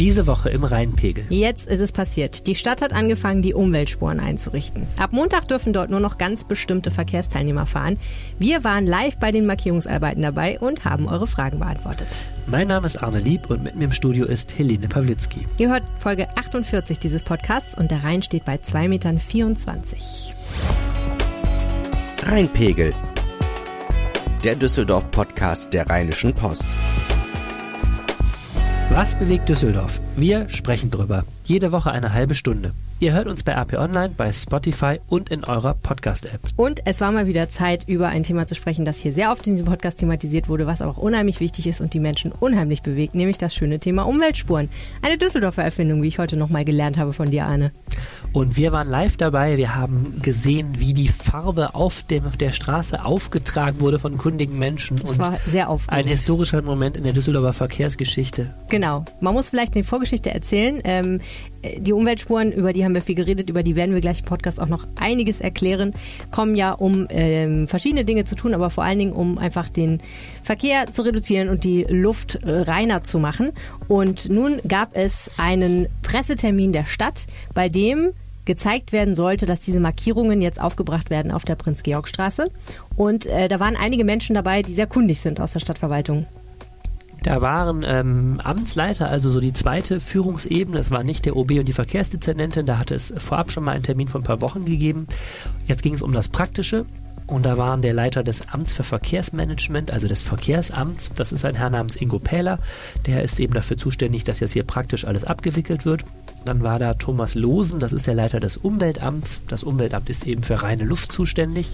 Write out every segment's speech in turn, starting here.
Diese Woche im Rheinpegel. Jetzt ist es passiert. Die Stadt hat angefangen, die Umweltspuren einzurichten. Ab Montag dürfen dort nur noch ganz bestimmte Verkehrsteilnehmer fahren. Wir waren live bei den Markierungsarbeiten dabei und haben eure Fragen beantwortet. Mein Name ist Arne Lieb und mit mir im Studio ist Helene Pawlitzki. Ihr hört Folge 48 dieses Podcasts und der Rhein steht bei 2,24 Metern. Rheinpegel. Der Düsseldorf-Podcast der Rheinischen Post. Was bewegt Düsseldorf? Wir sprechen drüber. Jede Woche eine halbe Stunde. Ihr hört uns bei AP Online, bei Spotify und in eurer Podcast-App. Und es war mal wieder Zeit, über ein Thema zu sprechen, das hier sehr oft in diesem Podcast thematisiert wurde, was aber auch unheimlich wichtig ist und die Menschen unheimlich bewegt, nämlich das schöne Thema Umweltspuren. Eine Düsseldorfer Erfindung, wie ich heute nochmal gelernt habe von dir, Arne. Und wir waren live dabei. Wir haben gesehen, wie die Farbe auf, dem, auf der Straße aufgetragen wurde von kundigen Menschen. Das war sehr aufregend. Ein historischer Moment in der Düsseldorfer Verkehrsgeschichte. Genau. Man muss vielleicht eine Vorgeschichte erzählen. Ähm, die Umweltspuren, über die haben wir viel geredet, über die werden wir gleich im Podcast auch noch einiges erklären, kommen ja um ähm, verschiedene Dinge zu tun, aber vor allen Dingen um einfach den Verkehr zu reduzieren und die Luft äh, reiner zu machen. Und nun gab es einen Pressetermin der Stadt, bei dem gezeigt werden sollte, dass diese Markierungen jetzt aufgebracht werden auf der Prinz-Georg-Straße. Und äh, da waren einige Menschen dabei, die sehr kundig sind aus der Stadtverwaltung. Da waren ähm, Amtsleiter, also so die zweite Führungsebene. Es war nicht der OB und die Verkehrsdezernentin. Da hatte es vorab schon mal einen Termin von ein paar Wochen gegeben. Jetzt ging es um das Praktische. Und da waren der Leiter des Amts für Verkehrsmanagement, also des Verkehrsamts, das ist ein Herr namens Ingo Pähler, der ist eben dafür zuständig, dass jetzt hier praktisch alles abgewickelt wird. Dann war da Thomas Losen, das ist der Leiter des Umweltamts. Das Umweltamt ist eben für reine Luft zuständig.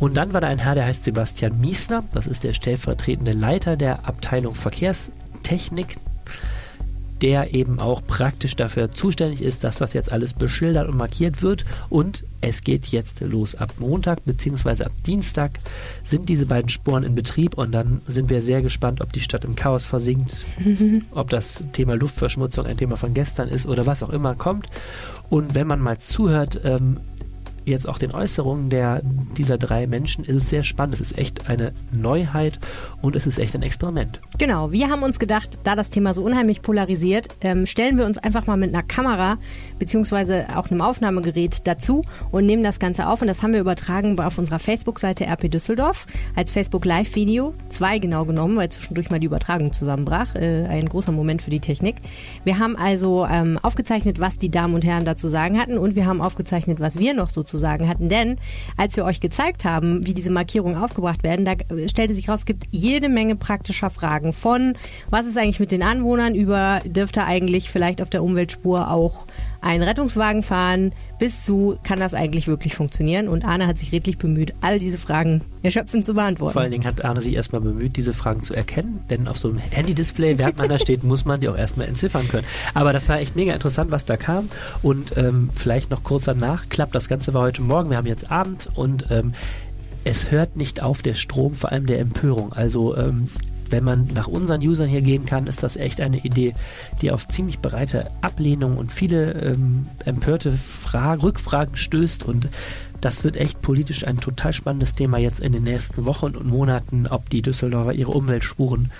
Und dann war da ein Herr, der heißt Sebastian Miesner, das ist der stellvertretende Leiter der Abteilung Verkehrstechnik der eben auch praktisch dafür zuständig ist, dass das jetzt alles beschildert und markiert wird. Und es geht jetzt los. Ab Montag bzw. ab Dienstag sind diese beiden Spuren in Betrieb und dann sind wir sehr gespannt, ob die Stadt im Chaos versinkt, ob das Thema Luftverschmutzung ein Thema von gestern ist oder was auch immer kommt. Und wenn man mal zuhört, ähm, jetzt auch den Äußerungen der, dieser drei Menschen ist es sehr spannend. Es ist echt eine Neuheit und es ist echt ein Experiment. Genau, wir haben uns gedacht, da das Thema so unheimlich polarisiert, ähm, stellen wir uns einfach mal mit einer Kamera beziehungsweise auch einem Aufnahmegerät dazu und nehmen das Ganze auf. Und das haben wir übertragen auf unserer Facebook-Seite RP Düsseldorf als Facebook Live-Video. Zwei genau genommen, weil zwischendurch mal die Übertragung zusammenbrach. Äh, ein großer Moment für die Technik. Wir haben also ähm, aufgezeichnet, was die Damen und Herren dazu sagen hatten und wir haben aufgezeichnet, was wir noch sagen hatten. Denn als wir euch gezeigt haben, wie diese Markierungen aufgebracht werden, da stellte sich raus, es gibt jede Menge praktischer Fragen von, was ist eigentlich mit den Anwohnern über, dürfte eigentlich vielleicht auf der Umweltspur auch ein Rettungswagen fahren, bis zu, kann das eigentlich wirklich funktionieren? Und Arne hat sich redlich bemüht, all diese Fragen erschöpfend zu beantworten. Vor allen Dingen hat Arne sich erstmal bemüht, diese Fragen zu erkennen, denn auf so einem Handy-Display, während man da steht, muss man die auch erstmal entziffern können. Aber das war echt mega interessant, was da kam. Und ähm, vielleicht noch kurz danach klappt, das Ganze war heute Morgen, wir haben jetzt Abend und ähm, es hört nicht auf der Strom, vor allem der Empörung. Also ähm, wenn man nach unseren Usern hier gehen kann, ist das echt eine Idee, die auf ziemlich breite Ablehnung und viele ähm, empörte Fra Rückfragen stößt und das wird echt politisch ein total spannendes Thema jetzt in den nächsten Wochen und Monaten, ob die Düsseldorfer ihre Umweltspuren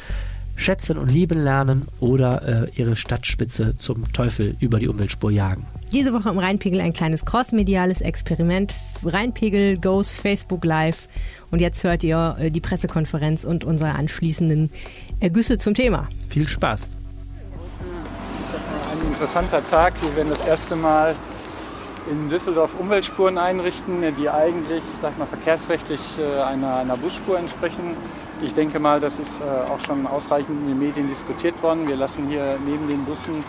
schätzen und lieben lernen oder äh, ihre Stadtspitze zum Teufel über die Umweltspur jagen. Diese Woche im Rheinpegel ein kleines crossmediales Experiment. Rheinpegel goes Facebook Live. Und jetzt hört ihr äh, die Pressekonferenz und unsere anschließenden Ergüsse zum Thema. Viel Spaß. Ein interessanter Tag. Wir werden das erste Mal in Düsseldorf Umweltspuren einrichten, die eigentlich, sag mal, verkehrsrechtlich äh, einer, einer Busspur entsprechen. Ich denke mal, das ist äh, auch schon ausreichend in den Medien diskutiert worden. Wir lassen hier neben den Bussen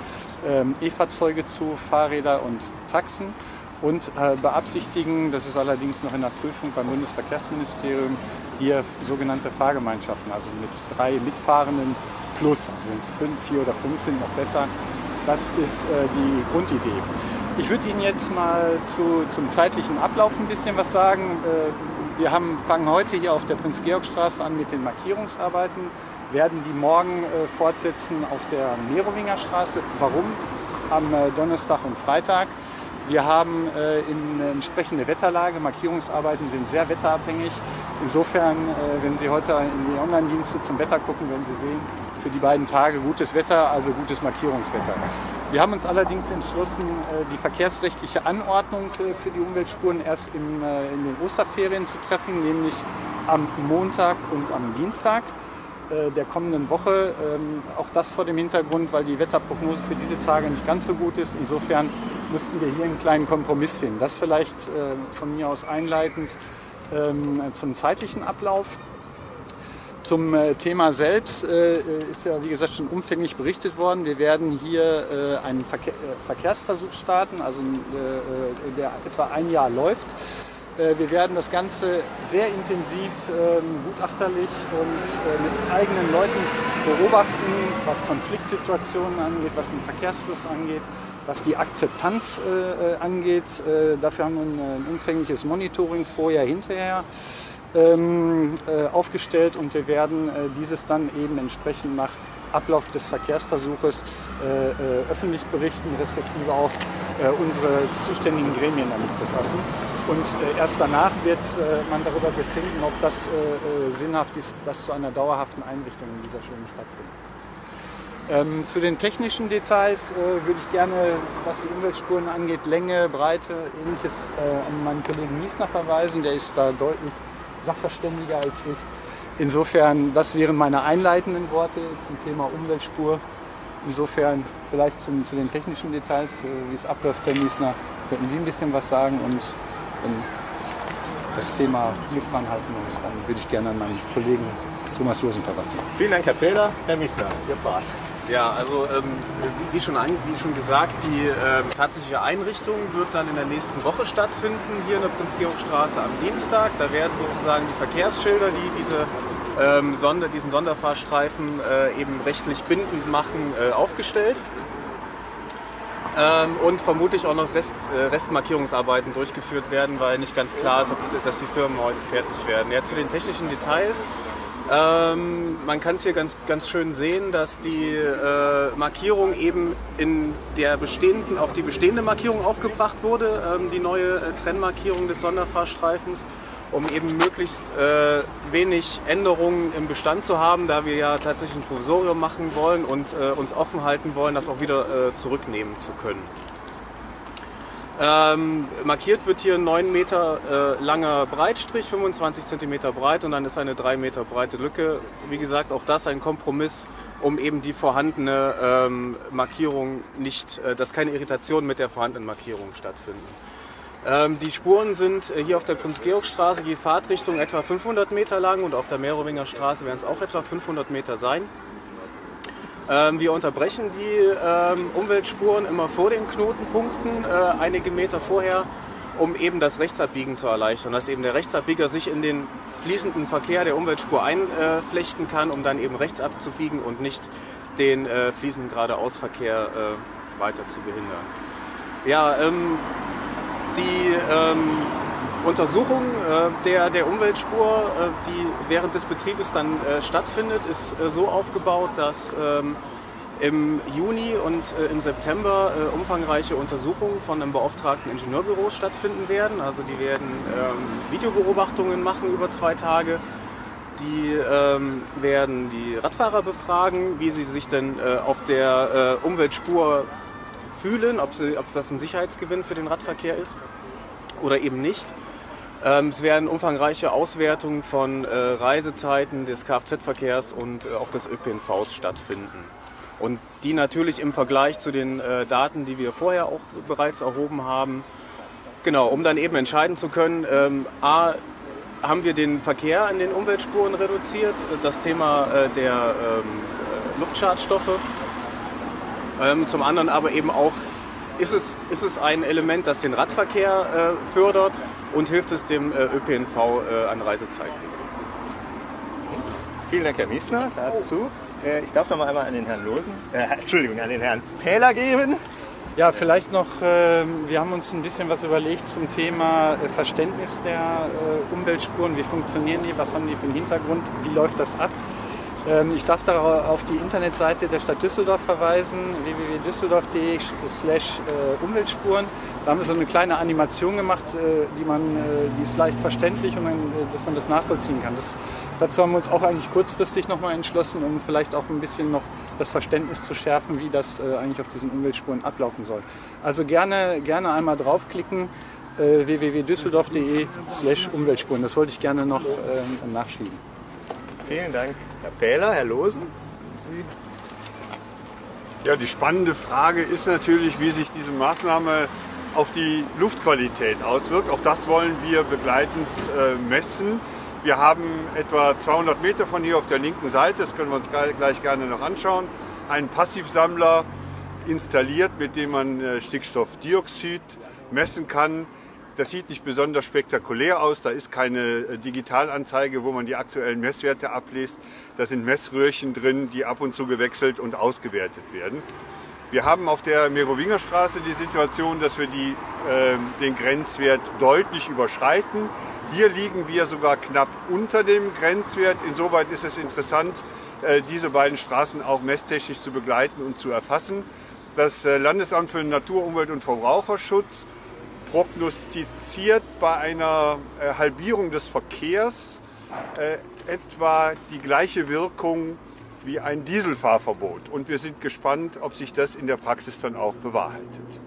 ähm, E-Fahrzeuge zu, Fahrräder und Taxen und äh, beabsichtigen, das ist allerdings noch in der Prüfung beim Bundesverkehrsministerium, hier sogenannte Fahrgemeinschaften, also mit drei Mitfahrenden plus, also wenn es fünf, vier oder fünf sind, noch besser. Das ist äh, die Grundidee. Ich würde Ihnen jetzt mal zu, zum zeitlichen Ablauf ein bisschen was sagen. Äh, wir haben, fangen heute hier auf der Prinz-Georg-Straße an mit den Markierungsarbeiten werden die morgen äh, fortsetzen auf der Merowinger Straße. Warum? Am äh, Donnerstag und Freitag. Wir haben äh, in äh, entsprechende Wetterlage. Markierungsarbeiten sind sehr wetterabhängig. Insofern, äh, wenn Sie heute in die Online-Dienste zum Wetter gucken, werden Sie sehen, für die beiden Tage gutes Wetter, also gutes Markierungswetter. Wir haben uns allerdings entschlossen, äh, die verkehrsrechtliche Anordnung für die Umweltspuren erst in den Osterferien zu treffen, nämlich am Montag und am Dienstag der kommenden Woche. Ähm, auch das vor dem Hintergrund, weil die Wetterprognose für diese Tage nicht ganz so gut ist. Insofern müssten wir hier einen kleinen Kompromiss finden. Das vielleicht von mir aus einleitend ähm, zum zeitlichen Ablauf. Zum äh, Thema selbst äh, ist ja, wie gesagt, schon umfänglich berichtet worden. Wir werden hier äh, einen Verkehr, Verkehrsversuch starten, also der etwa ein Jahr läuft. Wir werden das Ganze sehr intensiv, ähm, gutachterlich und mit eigenen Leuten beobachten, was Konfliktsituationen angeht, was den Verkehrsfluss angeht, was die Akzeptanz angeht. Dafür haben wir ein umfängliches Monitoring vorher, hinterher ähm, äh, aufgestellt und wir werden äh, dieses dann eben entsprechend nach Ablauf des Verkehrsversuches äh, äh öffentlich berichten, respektive auch äh, unsere zuständigen Gremien damit befassen. Und äh, erst danach wird man darüber befinden, ob das sinnhaft ist, das zu einer dauerhaften Einrichtung in dieser schönen Stadt zu ähm, zu den technischen Details äh, würde ich gerne, was die Umweltspuren angeht, Länge, Breite, ähnliches äh, an meinen Kollegen Miesner verweisen. Der ist da deutlich sachverständiger als ich. Insofern, das wären meine einleitenden Worte zum Thema Umweltspur. Insofern vielleicht zum, zu den technischen Details, äh, wie es abläuft, Herr Miesner, könnten Sie ein bisschen was sagen und wenn das Thema Luftbahn halten muss, dann würde ich gerne an meinen Kollegen Thomas Losen verraten. Vielen Dank, Herr Felder. Herr Miesner, Ihr Part. Ja, also ähm, wie, schon an, wie schon gesagt, die ähm, tatsächliche Einrichtung wird dann in der nächsten Woche stattfinden, hier in der Prinz-Georg-Straße am Dienstag. Da werden sozusagen die Verkehrsschilder, die diese, ähm, Sonder, diesen Sonderfahrstreifen äh, eben rechtlich bindend machen, äh, aufgestellt. Ähm, und vermutlich auch noch Rest, äh, Restmarkierungsarbeiten durchgeführt werden, weil nicht ganz klar ist, ob, dass die Firmen heute fertig werden. Ja, zu den technischen Details. Ähm, man kann es hier ganz, ganz schön sehen, dass die äh, Markierung eben in der bestehenden, auf die bestehende Markierung aufgebracht wurde, ähm, die neue äh, Trennmarkierung des Sonderfahrstreifens, um eben möglichst äh, wenig Änderungen im Bestand zu haben, da wir ja tatsächlich ein Provisorium machen wollen und äh, uns offen halten wollen, das auch wieder äh, zurücknehmen zu können. Ähm, markiert wird hier ein 9 Meter äh, langer Breitstrich, 25 Zentimeter breit und dann ist eine 3 Meter breite Lücke. Wie gesagt, auch das ein Kompromiss, um eben die vorhandene ähm, Markierung nicht, äh, dass keine Irritationen mit der vorhandenen Markierung stattfinden. Ähm, die Spuren sind äh, hier auf der Prinz-Georg-Straße je Fahrtrichtung etwa 500 Meter lang und auf der Merowinger Straße werden es auch etwa 500 Meter sein. Ähm, wir unterbrechen die ähm, Umweltspuren immer vor den Knotenpunkten, äh, einige Meter vorher, um eben das Rechtsabbiegen zu erleichtern, dass eben der Rechtsabbieger sich in den fließenden Verkehr der Umweltspur einflechten kann, um dann eben rechts abzubiegen und nicht den äh, fließenden Geradeausverkehr äh, weiter zu behindern. Ja, ähm, die ähm, Untersuchung äh, der, der Umweltspur, äh, die während des Betriebes dann äh, stattfindet, ist äh, so aufgebaut, dass ähm, im Juni und äh, im September äh, umfangreiche Untersuchungen von einem beauftragten Ingenieurbüro stattfinden werden. Also die werden ähm, Videobeobachtungen machen über zwei Tage. Die ähm, werden die Radfahrer befragen, wie sie sich denn auf der Umweltspur fühlen, ob, sie, ob das ein Sicherheitsgewinn für den Radverkehr ist oder eben nicht. Ähm, es werden umfangreiche Auswertungen von äh, Reisezeiten des Kfz-Verkehrs und äh, auch des ÖPNVs stattfinden. Und die natürlich im Vergleich zu den äh, Daten, die wir vorher auch bereits erhoben haben, genau, um dann eben entscheiden zu können, ähm, a, haben wir den Verkehr an den Umweltspuren reduziert, das Thema der ähm, äh, Luftschadstoffe, zum anderen aber eben auch, ist es, ist es ein Element, das den Radverkehr äh, fördert und hilft es dem äh, ÖPNV äh, an Reisezeiten. Vielen Dank, Herr Miesner, dazu. Äh, ich darf noch mal einmal an den Herrn Losen, äh, Entschuldigung, an den Herrn Pähler geben. Ja, vielleicht noch, ähm, wir haben uns ein bisschen was überlegt zum Thema äh, Verständnis der Umweltspuren. Wie funktionieren die? Was haben die für einen Hintergrund? Wie läuft das ab? Ähm, ich darf da auf die Internetseite der Stadt Düsseldorf verweisen, www.düsseldorf.de slash äh, Umweltspuren. Da haben wir so eine kleine Animation gemacht, äh, die, man, äh, die ist leicht verständlich und dann, dass man das nachvollziehen kann. Das, dazu haben wir uns auch eigentlich kurzfristig nochmal entschlossen, um vielleicht auch ein bisschen noch das Verständnis zu schärfen, wie das eigentlich auf diesen Umweltspuren ablaufen soll. Also gerne, gerne einmal draufklicken www.düsseldorf.de slash Umweltspuren. Das wollte ich gerne noch ähm, nachschieben. Vielen Dank, Herr Pähler. Herr Losen? Sie? Ja, die spannende Frage ist natürlich, wie sich diese Maßnahme auf die Luftqualität auswirkt. Auch das wollen wir begleitend äh, messen. Wir haben etwa 200 Meter von hier auf der linken Seite, das können wir uns gleich gerne noch anschauen, einen Passivsammler installiert, mit dem man äh, Stickstoffdioxid messen kann. Das sieht nicht besonders spektakulär aus. Da ist keine äh, Digitalanzeige, wo man die aktuellen Messwerte abliest. Da sind Messröhrchen drin, die ab und zu gewechselt und ausgewertet werden. Wir haben auf der Merowingerstraße die Situation, dass wir die, äh, den Grenzwert deutlich überschreiten. Hier liegen wir sogar knapp unter dem Grenzwert. Insoweit ist es interessant, äh, diese beiden Straßen auch messtechnisch zu begleiten und zu erfassen. Das äh, Landesamt für Natur, Umwelt und Verbraucherschutz prognostiziert bei einer äh, Halbierung des Verkehrs äh, etwa die gleiche Wirkung wie ein Dieselfahrverbot. Und wir sind gespannt, ob sich das in der Praxis dann auch bewahrheitet.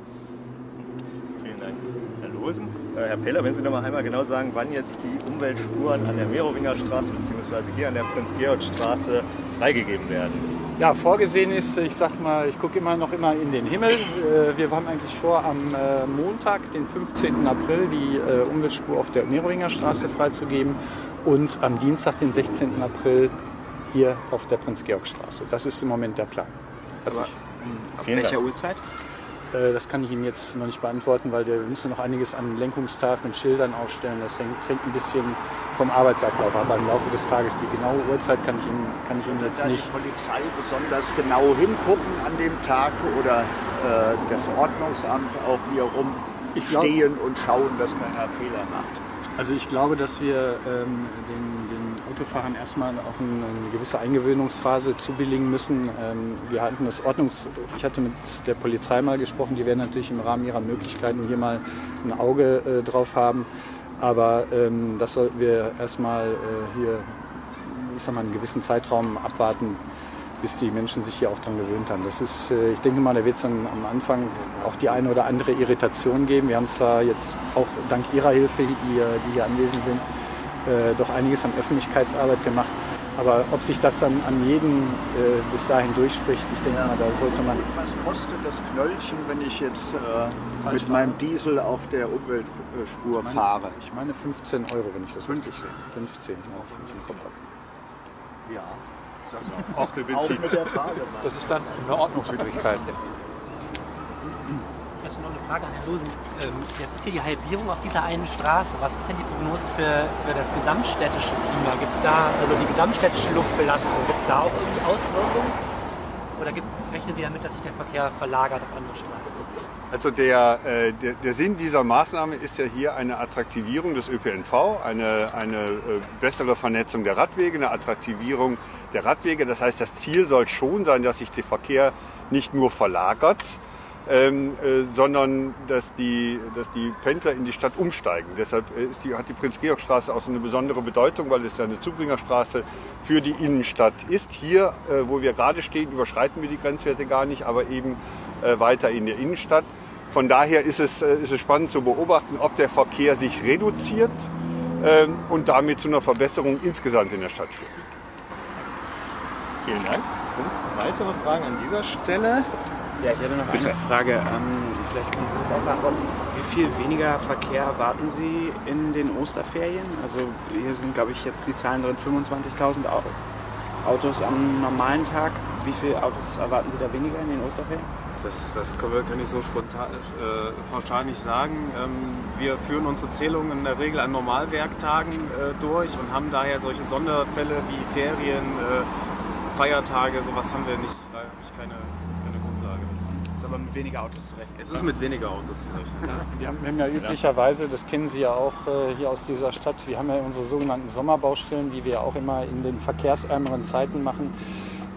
Vielen Dank, Herr Losen. Äh, Herr Peller, wenn Sie noch mal einmal genau sagen, wann jetzt die Umweltspuren an der Merowinger Straße bzw. hier an der Prinz-Georg-Straße freigegeben werden. Ja, vorgesehen ist, ich sag mal, ich gucke immer noch immer in den Himmel. Äh, wir haben eigentlich vor, am äh, Montag, den 15. April, die äh, Umweltspur auf der Merowinger Straße freizugeben und am Dienstag, den 16. April, hier auf der Prinz-Georg-Straße. Das ist im Moment der Plan. Aber, ab welcher Uhrzeit? Äh, das kann ich Ihnen jetzt noch nicht beantworten, weil wir müssen noch einiges an Lenkungstafeln, Schildern aufstellen. Das hängt, hängt, ein bisschen vom Arbeitsablauf ab. Im Laufe des Tages die genaue Uhrzeit kann ich Ihnen, kann ich Ihnen jetzt nicht. die Polizei besonders genau hingucken an dem Tag oder äh, das Ordnungsamt auch wiederum glaub, stehen und schauen, dass keiner Fehler macht? Also ich glaube, dass wir ähm, den Autofahrern erstmal auch eine, gewisse Eingewöhnungsphase zubilligen müssen. Ähm, wir hatten das Ordnungs... Ich hatte mit der Polizei mal gesprochen, die werden natürlich im Rahmen ihrer Möglichkeiten hier mal ein Auge äh, drauf haben. Aber ähm, das sollten wir erstmal äh, hier, ich sag mal, einen gewissen Zeitraum abwarten, bis die Menschen sich hier auch daran gewöhnt haben. Das ist, äh, ich denke mal, da wird es dann am Anfang auch die eine oder andere Irritation geben. Wir haben zwar jetzt auch dank Ihrer Hilfe, die hier anwesend sind, äh, doch einiges an Öffentlichkeitsarbeit gemacht. Aber ob sich das dann an jeden äh, bis dahin durchspricht, ich denke ja. mal, da sollte man. Was kostet das Knöllchen, wenn ich jetzt äh, mit meinem Diesel auf der Umweltspur ich meine, fahre? Ich meine 15 Euro, wenn ich das 15. sehe. 15, auch im Kopf habe. Ja. Auch der Benzin. Auch mit der Frage. Das ist dann eine Ordnungswidrigkeit. Jetzt noch eine Frage an Herrn Losen. Ähm, jetzt ist hier die Halbierung auf dieser einen Straße. Was ist denn die Prognose für, für das gesamtstädtische Klima? Gibt es da, also die gesamtstädtische Luftbelastung, gibt es da auch irgendwie Auswirkungen? Oder gibt's, rechnen Sie damit, dass sich der Verkehr verlagert auf andere Straßen? Also der, äh, der, der, Sinn dieser Maßnahme ist ja hier eine Attraktivierung des ÖPNV, eine, eine äh, bessere Vernetzung der Radwege, eine Attraktivierung der Radwege. Das heißt, das Ziel soll schon sein, dass sich der Verkehr nicht nur verlagert, ähm, äh, sondern dass die, dass die Pendler in die Stadt umsteigen. Deshalb äh, ist die, hat die Prinz-Georg-Straße auch so eine besondere Bedeutung, weil es ja eine Zubringerstraße für die Innenstadt ist. Hier, äh, wo wir gerade stehen, überschreiten wir die Grenzwerte gar nicht, aber eben äh, weiter in der Innenstadt. Von daher ist es, äh, ist es spannend zu beobachten, ob der Verkehr sich reduziert ähm, und damit zu einer Verbesserung insgesamt in der Stadt führt. Vielen Dank. Sind weitere Fragen an dieser Stelle? Ja, ich hätte noch Bitte. eine Frage. Ähm, vielleicht können Sie das auch beantworten. Wie viel weniger Verkehr erwarten Sie in den Osterferien? Also hier sind, glaube ich, jetzt die Zahlen drin, 25.000 Au- Autos am normalen Tag. Wie viele Autos erwarten Sie da weniger in den Osterferien? Das, das kann ich so spontan, äh, pauschal nicht sagen. Ähm, wir führen unsere Zählungen in der Regel an Normalwerktagen äh, durch und haben daher solche Sonderfälle wie Ferien, äh, Feiertage, sowas haben wir nicht. Da habe ich keine, keine Grundlage dazu. Ist aber mit weniger Autos zu rechnen. Es ist mit weniger Autos zu rechnen. Wir haben, wir haben ja üblicherweise, das kennen Sie ja auch äh, hier aus dieser Stadt, wir haben ja unsere sogenannten Sommerbaustellen, die wir auch immer in den verkehrsärmeren Zeiten machen.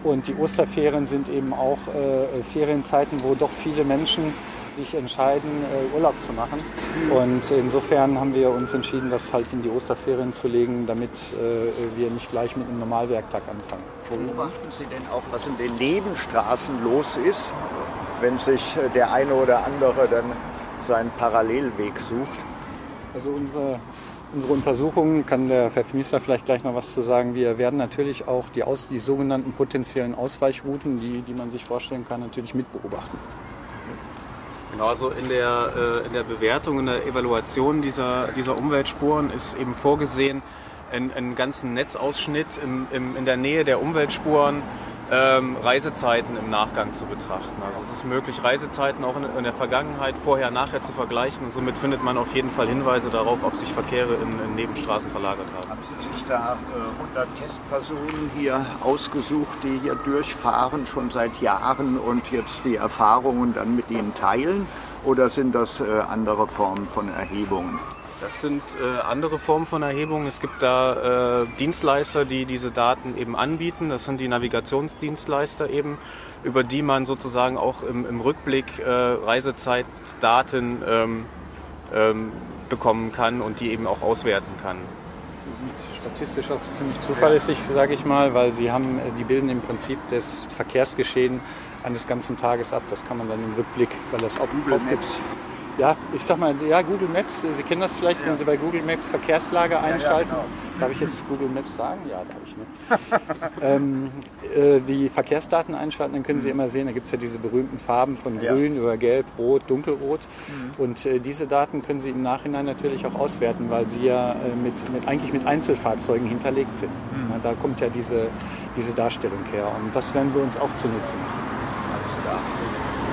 Und die Osterferien sind eben auch äh, Ferienzeiten, wo doch viele Menschen sich entscheiden, äh, Urlaub zu machen. Und insofern haben wir uns entschieden, das halt in die Osterferien zu legen, damit äh, wir nicht gleich mit einem Normalwerktag anfangen. Beobachten Sie denn auch, was in den Nebenstraßen los ist, wenn sich äh, der eine oder andere dann seinen Parallelweg sucht? Also unsere, unsere Untersuchungen, kann der Herr Minister vielleicht gleich noch was zu sagen. Wir werden natürlich auch die, Aus, die sogenannten potenziellen Ausweichrouten, die, die man sich vorstellen kann, natürlich mitbeobachten. Genau, also in der, äh, in der Bewertung, in der Evaluation dieser, dieser Umweltspuren ist eben vorgesehen, einen, einen ganzen Netzausschnitt im, im, in der Nähe der Umweltspuren ähm, Reisezeiten im Nachgang zu betrachten. Also es ist möglich, Reisezeiten auch in, in, der Vergangenheit vorher, nachher zu vergleichen und somit findet man auf jeden Fall Hinweise darauf, ob sich Verkehre in, in Nebenstraßen verlagert haben. Haben Sie sich da äh, 100 Testpersonen hier ausgesucht, die hier durchfahren, schon seit Jahren und jetzt die Erfahrungen dann mit Ihnen teilen? Oder sind das äh, andere Formen von Erhebungen? Das sind äh, andere Formen von Erhebungen. Es gibt da äh, Dienstleister, die diese Daten eben anbieten. Das sind die Navigationsdienstleister eben, über die man sozusagen auch im, im Rückblick äh, Reisezeitdaten ähm, ähm, bekommen kann und die eben auch auswerten kann. Die sind statistisch auch ziemlich zuverlässig, sage ich mal, weil sie haben, die bilden im Prinzip das Verkehrsgeschehen eines ganzen Tages ab. Das kann man dann im Rückblick, weil das auch Google Maps ja, ich sag mal, ja, Google Maps, Sie kennen das vielleicht, ja. wenn Sie bei Google Maps Verkehrslage einschalten. Ja, ja, genau. Darf ich jetzt Google Maps sagen? Ja, darf ich nicht. ähm, äh, die Verkehrsdaten einschalten, dann können Sie mhm. immer sehen, da gibt es ja diese berühmten Farben von grün über gelb, rot, dunkelrot. Mhm. Und äh, diese Daten können Sie im Nachhinein natürlich auch auswerten, weil sie ja äh, mit, mit, eigentlich mit Einzelfahrzeugen hinterlegt sind. Mhm. Na, da kommt ja diese, diese Darstellung her. Und das werden wir uns auch zunutze machen. Alles klar.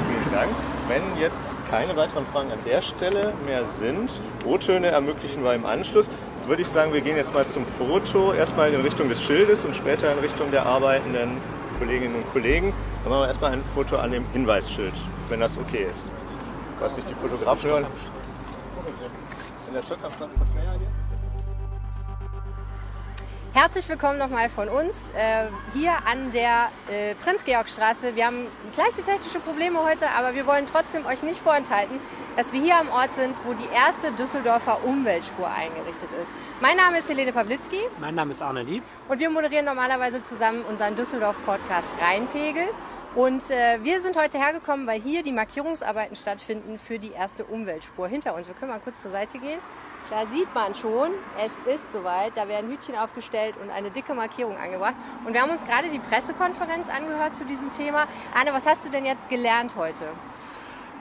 Vielen Dank. Wenn jetzt keine weiteren Fragen an der Stelle mehr sind, O-Töne ermöglichen wir im Anschluss, würde ich sagen, wir gehen jetzt mal zum Foto, erstmal in Richtung des Schildes und später in Richtung der arbeitenden Kolleginnen und Kollegen. Dann machen wir erstmal ein Foto an dem Hinweisschild, wenn das okay ist. Ich weiß nicht, die Fotografen hören. In der Stockkampfstadt ist das näher hier? Herzlich willkommen nochmal von uns äh, hier an der äh, Prinz-Georg-Straße. Wir haben leichte technische Probleme heute, aber wir wollen trotzdem euch nicht vorenthalten, dass wir hier am Ort sind, wo die erste Düsseldorfer Umweltspur eingerichtet ist. Mein Name ist Helene Pawlitzki. Mein Name ist Arne Dieb. Und wir moderieren normalerweise zusammen unseren Düsseldorf-Podcast Rheinpegel. Und äh, wir sind heute hergekommen, weil hier die Markierungsarbeiten stattfinden für die erste Umweltspur hinter uns. Wir können mal kurz zur Seite gehen. Da sieht man schon, es ist soweit. Da werden Hütchen aufgestellt und eine dicke Markierung angebracht. Und wir haben uns gerade die Pressekonferenz angehört zu diesem Thema. Anne, was hast du denn jetzt gelernt heute?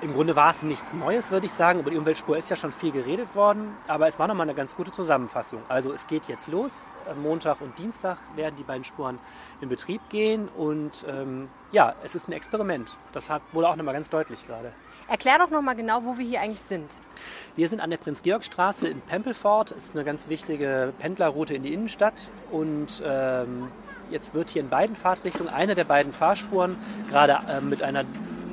Im Grunde war es nichts Neues, würde ich sagen. Über die Umweltspur ist ja schon viel geredet worden, aber es war nochmal eine ganz gute Zusammenfassung. Also es geht jetzt los. Montag und Dienstag werden die beiden Spuren in Betrieb gehen und ähm, ja, es ist ein Experiment. Das wurde auch nochmal ganz deutlich gerade. Erklär doch nochmal genau, wo wir hier eigentlich sind. Wir sind an der Prinz-Georg-Straße in Pempelfort. Das ist eine ganz wichtige Pendlerroute in die Innenstadt. Und ähm, jetzt wird hier in beiden Fahrtrichtungen eine der beiden Fahrspuren gerade äh, mit einer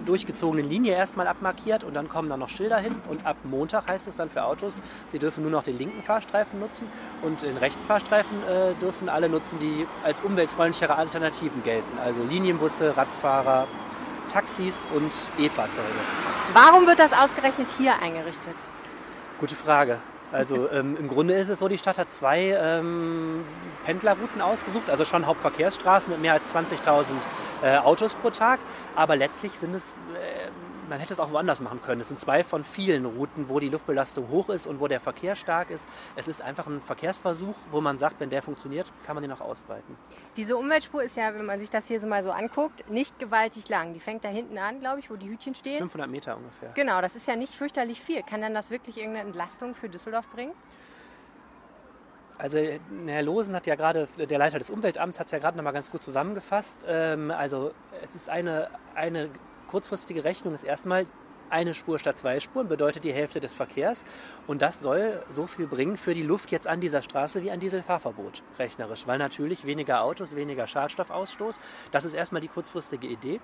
durchgezogenen Linie erstmal abmarkiert und dann kommen da noch Schilder hin und ab Montag heißt es dann für Autos, sie dürfen nur noch den linken Fahrstreifen nutzen und den rechten Fahrstreifen äh, dürfen alle nutzen, die als umweltfreundlichere Alternativen gelten. Also Linienbusse, Radfahrer, Taxis und E-Fahrzeuge. Warum wird das ausgerechnet hier eingerichtet? Gute Frage. Also ähm, im Grunde ist es so, die Stadt hat zwei ähm, Pendlerrouten ausgesucht, also schon Hauptverkehrsstraßen mit mehr als 20.000 äh, Autos pro Tag. Aber letztlich sind es äh, man hätte es auch woanders machen können. Es sind zwei von vielen Routen, wo die Luftbelastung hoch ist und wo der Verkehr stark ist. Es ist einfach ein Verkehrsversuch, wo man sagt, wenn der funktioniert, kann man den auch ausweiten. Diese Umweltspur ist ja, wenn man sich das hier so mal so anguckt, nicht gewaltig lang. Die fängt da hinten an, glaube ich, wo die Hütchen stehen. 500 Meter ungefähr. Genau, das ist ja nicht fürchterlich viel. Kann dann das wirklich irgendeine Entlastung für Düsseldorf bringen? Also Herr Losen hat ja gerade, der Leiter des Umweltamts hat es ja gerade nochmal ganz gut zusammengefasst. Ähm, also es ist eine, eine kurzfristige Rechnung ist erstmal eine Spur statt zwei Spuren bedeutet die Hälfte des Verkehrs. Und das soll so viel bringen für die Luft jetzt an dieser Straße wie ein Dieselfahrverbot, rechnerisch. Weil natürlich weniger Autos, weniger Schadstoffausstoß. Das ist erstmal die kurzfristige Idee.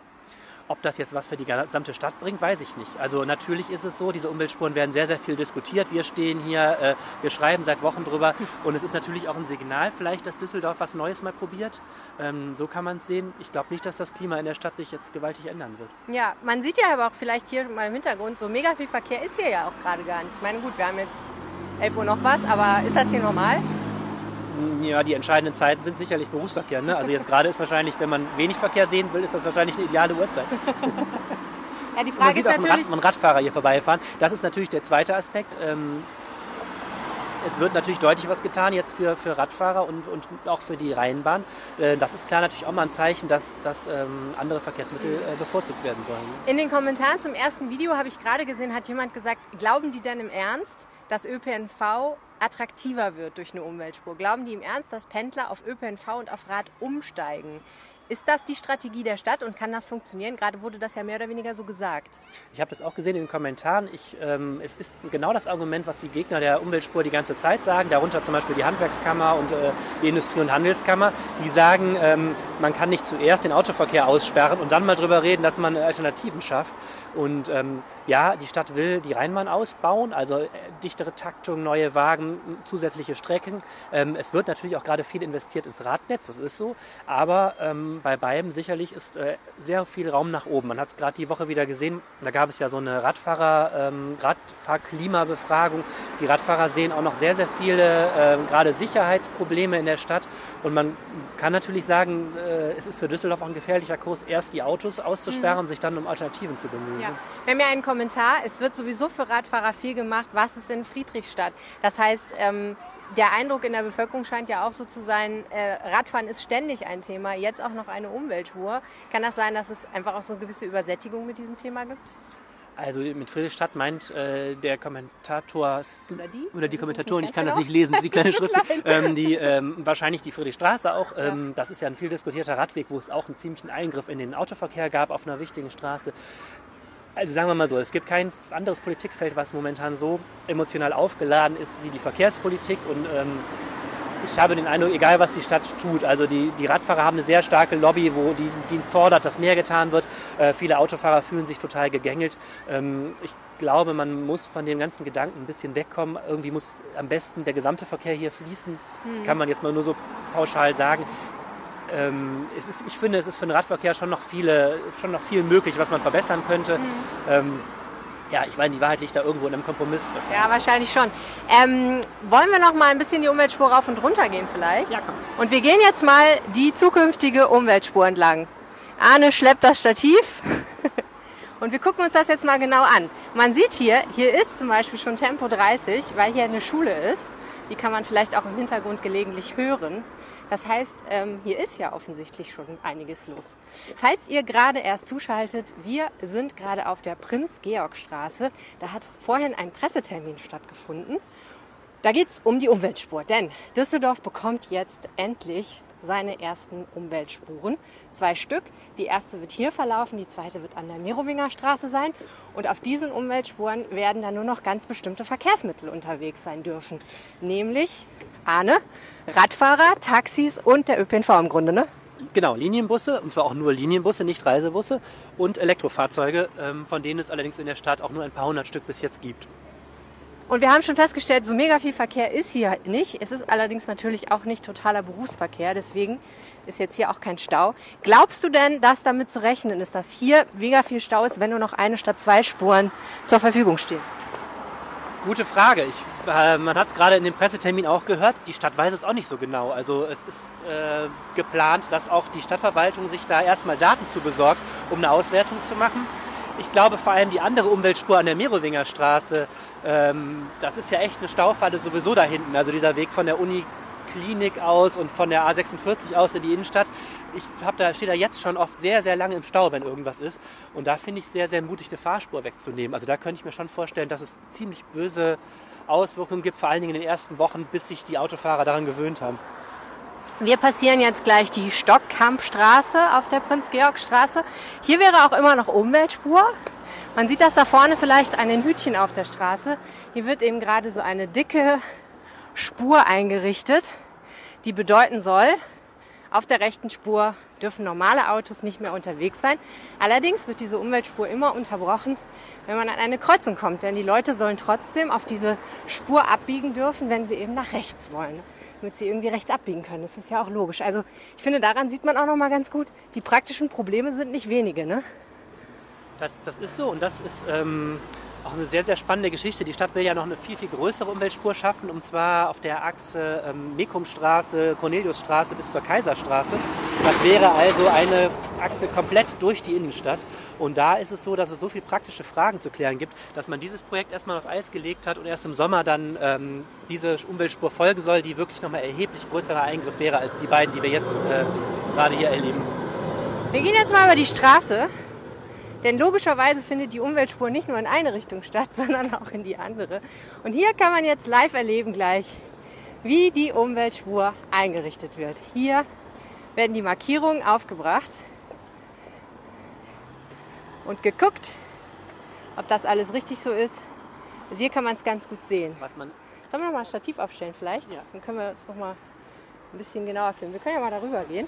Ob das jetzt was für die gesamte Stadt bringt, weiß ich nicht. Also natürlich ist es so, diese Umweltspuren werden sehr, sehr viel diskutiert. Wir stehen hier, äh, wir schreiben seit Wochen drüber und es ist natürlich auch ein Signal vielleicht, dass Düsseldorf was Neues mal probiert. Ähm, so kann man es sehen. Ich glaube nicht, dass das Klima in der Stadt sich jetzt gewaltig ändern wird. Ja, man sieht ja aber auch vielleicht hier mal im Hintergrund, so mega viel Verkehr ist hier ja auch gerade gar nicht. Ich meine, gut, wir haben jetzt 11 Uhr noch was, aber ist das hier normal? Ja, die entscheidenden Zeiten sind sicherlich Berufsverkehr. Ne? Also jetzt gerade ist wahrscheinlich, wenn man wenig Verkehr sehen will, ist das wahrscheinlich eine ideale Uhrzeit. Ja, die man Frage sieht ist auch natürlich, Rad, Radfahrer hier vorbeifahren. Das ist natürlich der zweite Aspekt. Ähm, es wird natürlich deutlich was getan jetzt für, für Radfahrer und, und auch für die Rheinbahn. Äh, das ist klar natürlich auch mal ein Zeichen, dass, dass ähm, andere Verkehrsmittel äh, bevorzugt werden sollen. in den Kommentaren zum ersten Video habe ich gerade gesehen, hat jemand gesagt, glauben die denn im Ernst, dass ÖPNV attraktiver wird durch eine Umweltspur? Glauben die im Ernst, dass Pendler auf ÖPNV und auf Rad umsteigen? Ist das die Strategie der Stadt und kann das funktionieren? Gerade wurde das ja mehr oder weniger so gesagt. Ich habe das auch gesehen in den Kommentaren. Ich, ähm, es ist genau das Argument, was die Gegner der Umweltspur die ganze Zeit sagen. Darunter zum Beispiel die Handwerkskammer und äh, die Industrie- und Handelskammer. Die sagen, ähm, man kann nicht zuerst den Autoverkehr aussperren und dann mal drüber reden, dass man Alternativen schafft. Und ähm, ja, die Stadt will die Rheinbahn ausbauen, also äh, dichtere Taktung, neue Wagen, zusätzliche Strecken. Ähm, es wird natürlich auch gerade viel investiert ins Radnetz, das ist so. Aber ähm, bei beiden sicherlich ist äh, sehr viel Raum nach oben. Man hat es gerade die Woche wieder gesehen, da gab es ja so eine Radfahrer, ähm, Radfahrklimabefragung. Die Radfahrer sehen auch noch sehr, sehr viele ähm, gerade Sicherheitsprobleme in der Stadt. Und man kann natürlich sagen, äh, es ist für Düsseldorf auch ein gefährlicher Kurs, erst die Autos auszusperren und sich dann um Alternativen zu bemühen. Ja. Wir haben ja einen Kommentar, es wird sowieso für Radfahrer viel gemacht. Was ist in Friedrichstadt? Das heißt, ähm, der Eindruck in der Bevölkerung scheint ja auch so zu sein, äh, Radfahren ist ständig ein Thema, jetzt auch noch eine Umweltspur. Kann das sein, dass es einfach auch so eine gewisse Übersättigung mit diesem Thema gibt? Also mit Friedrichstadt meint äh, der Kommentator Oder die? oder die Kommentatorin, ich kann das ganz nicht lesen, das ist die kleine Schrift, ähm, die ähm, wahrscheinlich die Friedrichstraße auch. Ähm, Das ist ja ein viel diskutierter Radweg, wo es auch einen ziemlichen Eingriff in den Autoverkehr gab auf einer wichtigen Straße. Also sagen wir mal so, es gibt kein anderes Politikfeld, was momentan so emotional aufgeladen ist wie die Verkehrspolitik und ähm, ich habe den Eindruck, egal was die Stadt tut, also die, die Radfahrer haben eine sehr starke Lobby, wo die, die fordert, dass mehr getan wird. Äh, viele Autofahrer fühlen sich total gegängelt. Ähm, ich glaube, man muss von dem ganzen Gedanken ein bisschen wegkommen. Irgendwie muss am besten der gesamte Verkehr hier fließen. Kann man jetzt mal nur so pauschal sagen. Ähm, ist, ich finde, es ist für den Radverkehr schon noch, viele, schon noch viel möglich, was man verbessern könnte. Ähm, ja, ich meine, die Wahrheit liegt da irgendwo in einem Kompromiss. Ja, wahrscheinlich schon. Ähm, wollen wir noch mal ein bisschen die Umweltspur rauf und runter gehen vielleicht? Ja, komm. Und wir gehen jetzt mal die zukünftige Umweltspur entlang. Arne schleppt das Stativ und wir gucken uns das jetzt mal genau an. Man sieht hier, hier ist zum Beispiel schon Tempo 30, weil hier eine Schule ist. Die kann man vielleicht auch im Hintergrund gelegentlich hören. Das heißt, ähm, hier ist ja offensichtlich schon einiges los. Falls ihr gerade erst zuschaltet, wir sind gerade auf der Prinz-Georg-Straße. Da hat vorhin ein Pressetermin stattgefunden. Da geht es um die Umweltspur, denn Düsseldorf bekommt jetzt endlich seine ersten Umweltspuren. Zwei Stück. Die erste wird hier verlaufen, die zweite wird an der Merowinger Straße sein. Und auf diesen Umweltspuren werden dann nur noch ganz bestimmte Verkehrsmittel unterwegs sein dürfen. Nämlich, Arne, Radfahrer, Taxis und der ÖPNV im Grunde, ne? Genau, Linienbusse, und zwar auch nur Linienbusse, nicht Reisebusse und Elektrofahrzeuge, ähm, von denen es allerdings in der Stadt auch nur ein paar hundert Stück bis jetzt gibt. Und wir haben schon festgestellt, so mega viel Verkehr ist hier nicht. Es ist allerdings natürlich auch nicht totaler Berufsverkehr, deswegen ist jetzt hier auch kein Stau. Glaubst du denn, dass damit zu rechnen ist, dass hier mega viel Stau ist, wenn nur noch eine statt zwei Spuren zur Verfügung stehen? Gute Frage. Ich, äh, man hat es gerade in dem Pressetermin auch gehört. Die Stadt weiß es auch nicht so genau. Also es ist äh, geplant, dass auch die Stadtverwaltung sich da erstmal Daten zu besorgt, um eine Auswertung zu machen. Ich glaube vor allem die andere Umweltspur an der Merowinger Straße, ähm, das ist ja echt eine Staufalle sowieso da hinten. Also dieser Weg von der Uniklinik aus und von der A46 aus in die Innenstadt. Ich hab da, stehe da jetzt schon oft sehr, sehr lange im Stau, wenn irgendwas ist. Und da finde ich sehr, sehr mutig, eine Fahrspur wegzunehmen. Also da könnte ich mir schon vorstellen, dass es ziemlich böse Auswirkungen gibt, vor allen Dingen in den ersten Wochen, bis sich die Autofahrer daran gewöhnt haben. Wir passieren jetzt gleich die Stockkampstraße auf der Prinz-Georg-Straße. Hier wäre auch immer noch Umweltspur. Man sieht das da vorne vielleicht an den Hütchen auf der Straße. Hier wird eben gerade so eine dicke Spur eingerichtet, die bedeuten soll, auf der rechten Spur dürfen normale Autos nicht mehr unterwegs sein. Allerdings wird diese Umweltspur immer unterbrochen, wenn man an eine Kreuzung kommt. Denn die Leute sollen trotzdem auf diese Spur abbiegen dürfen, wenn sie eben nach rechts wollen. Damit sie irgendwie rechts abbiegen können. Das ist ja auch logisch. Also ich finde, daran sieht man auch nochmal ganz gut, die praktischen Probleme sind nicht wenige. Ne? Das, das ist so und das ist ähm, auch eine sehr, sehr spannende Geschichte. Die Stadt will ja noch eine viel, viel größere Umweltspur schaffen und zwar auf der Achse ähm, Mekumstraße, Corneliusstraße bis zur Kaiserstraße. Das wäre also eine Achse komplett durch die Innenstadt. Und da ist es so, dass es so viele praktische Fragen zu klären gibt, dass man dieses Projekt erstmal auf Eis gelegt hat und erst im Sommer dann ähm, diese Umweltspur folgen soll, die wirklich nochmal erheblich größerer Eingriff wäre als die beiden, die wir jetzt äh, gerade hier erleben. Wir gehen jetzt mal über die Straße. Denn logischerweise findet die Umweltspur nicht nur in eine Richtung statt, sondern auch in die andere. Und hier kann man jetzt live erleben gleich, wie die Umweltspur eingerichtet wird. Hier werden die Markierungen aufgebracht und geguckt, ob das alles richtig so ist. Also hier kann man es ganz gut sehen. Was man Sollen wir mal ein Stativ aufstellen vielleicht? Ja. Dann können wir es noch mal ein bisschen genauer filmen. Wir können ja mal darüber gehen.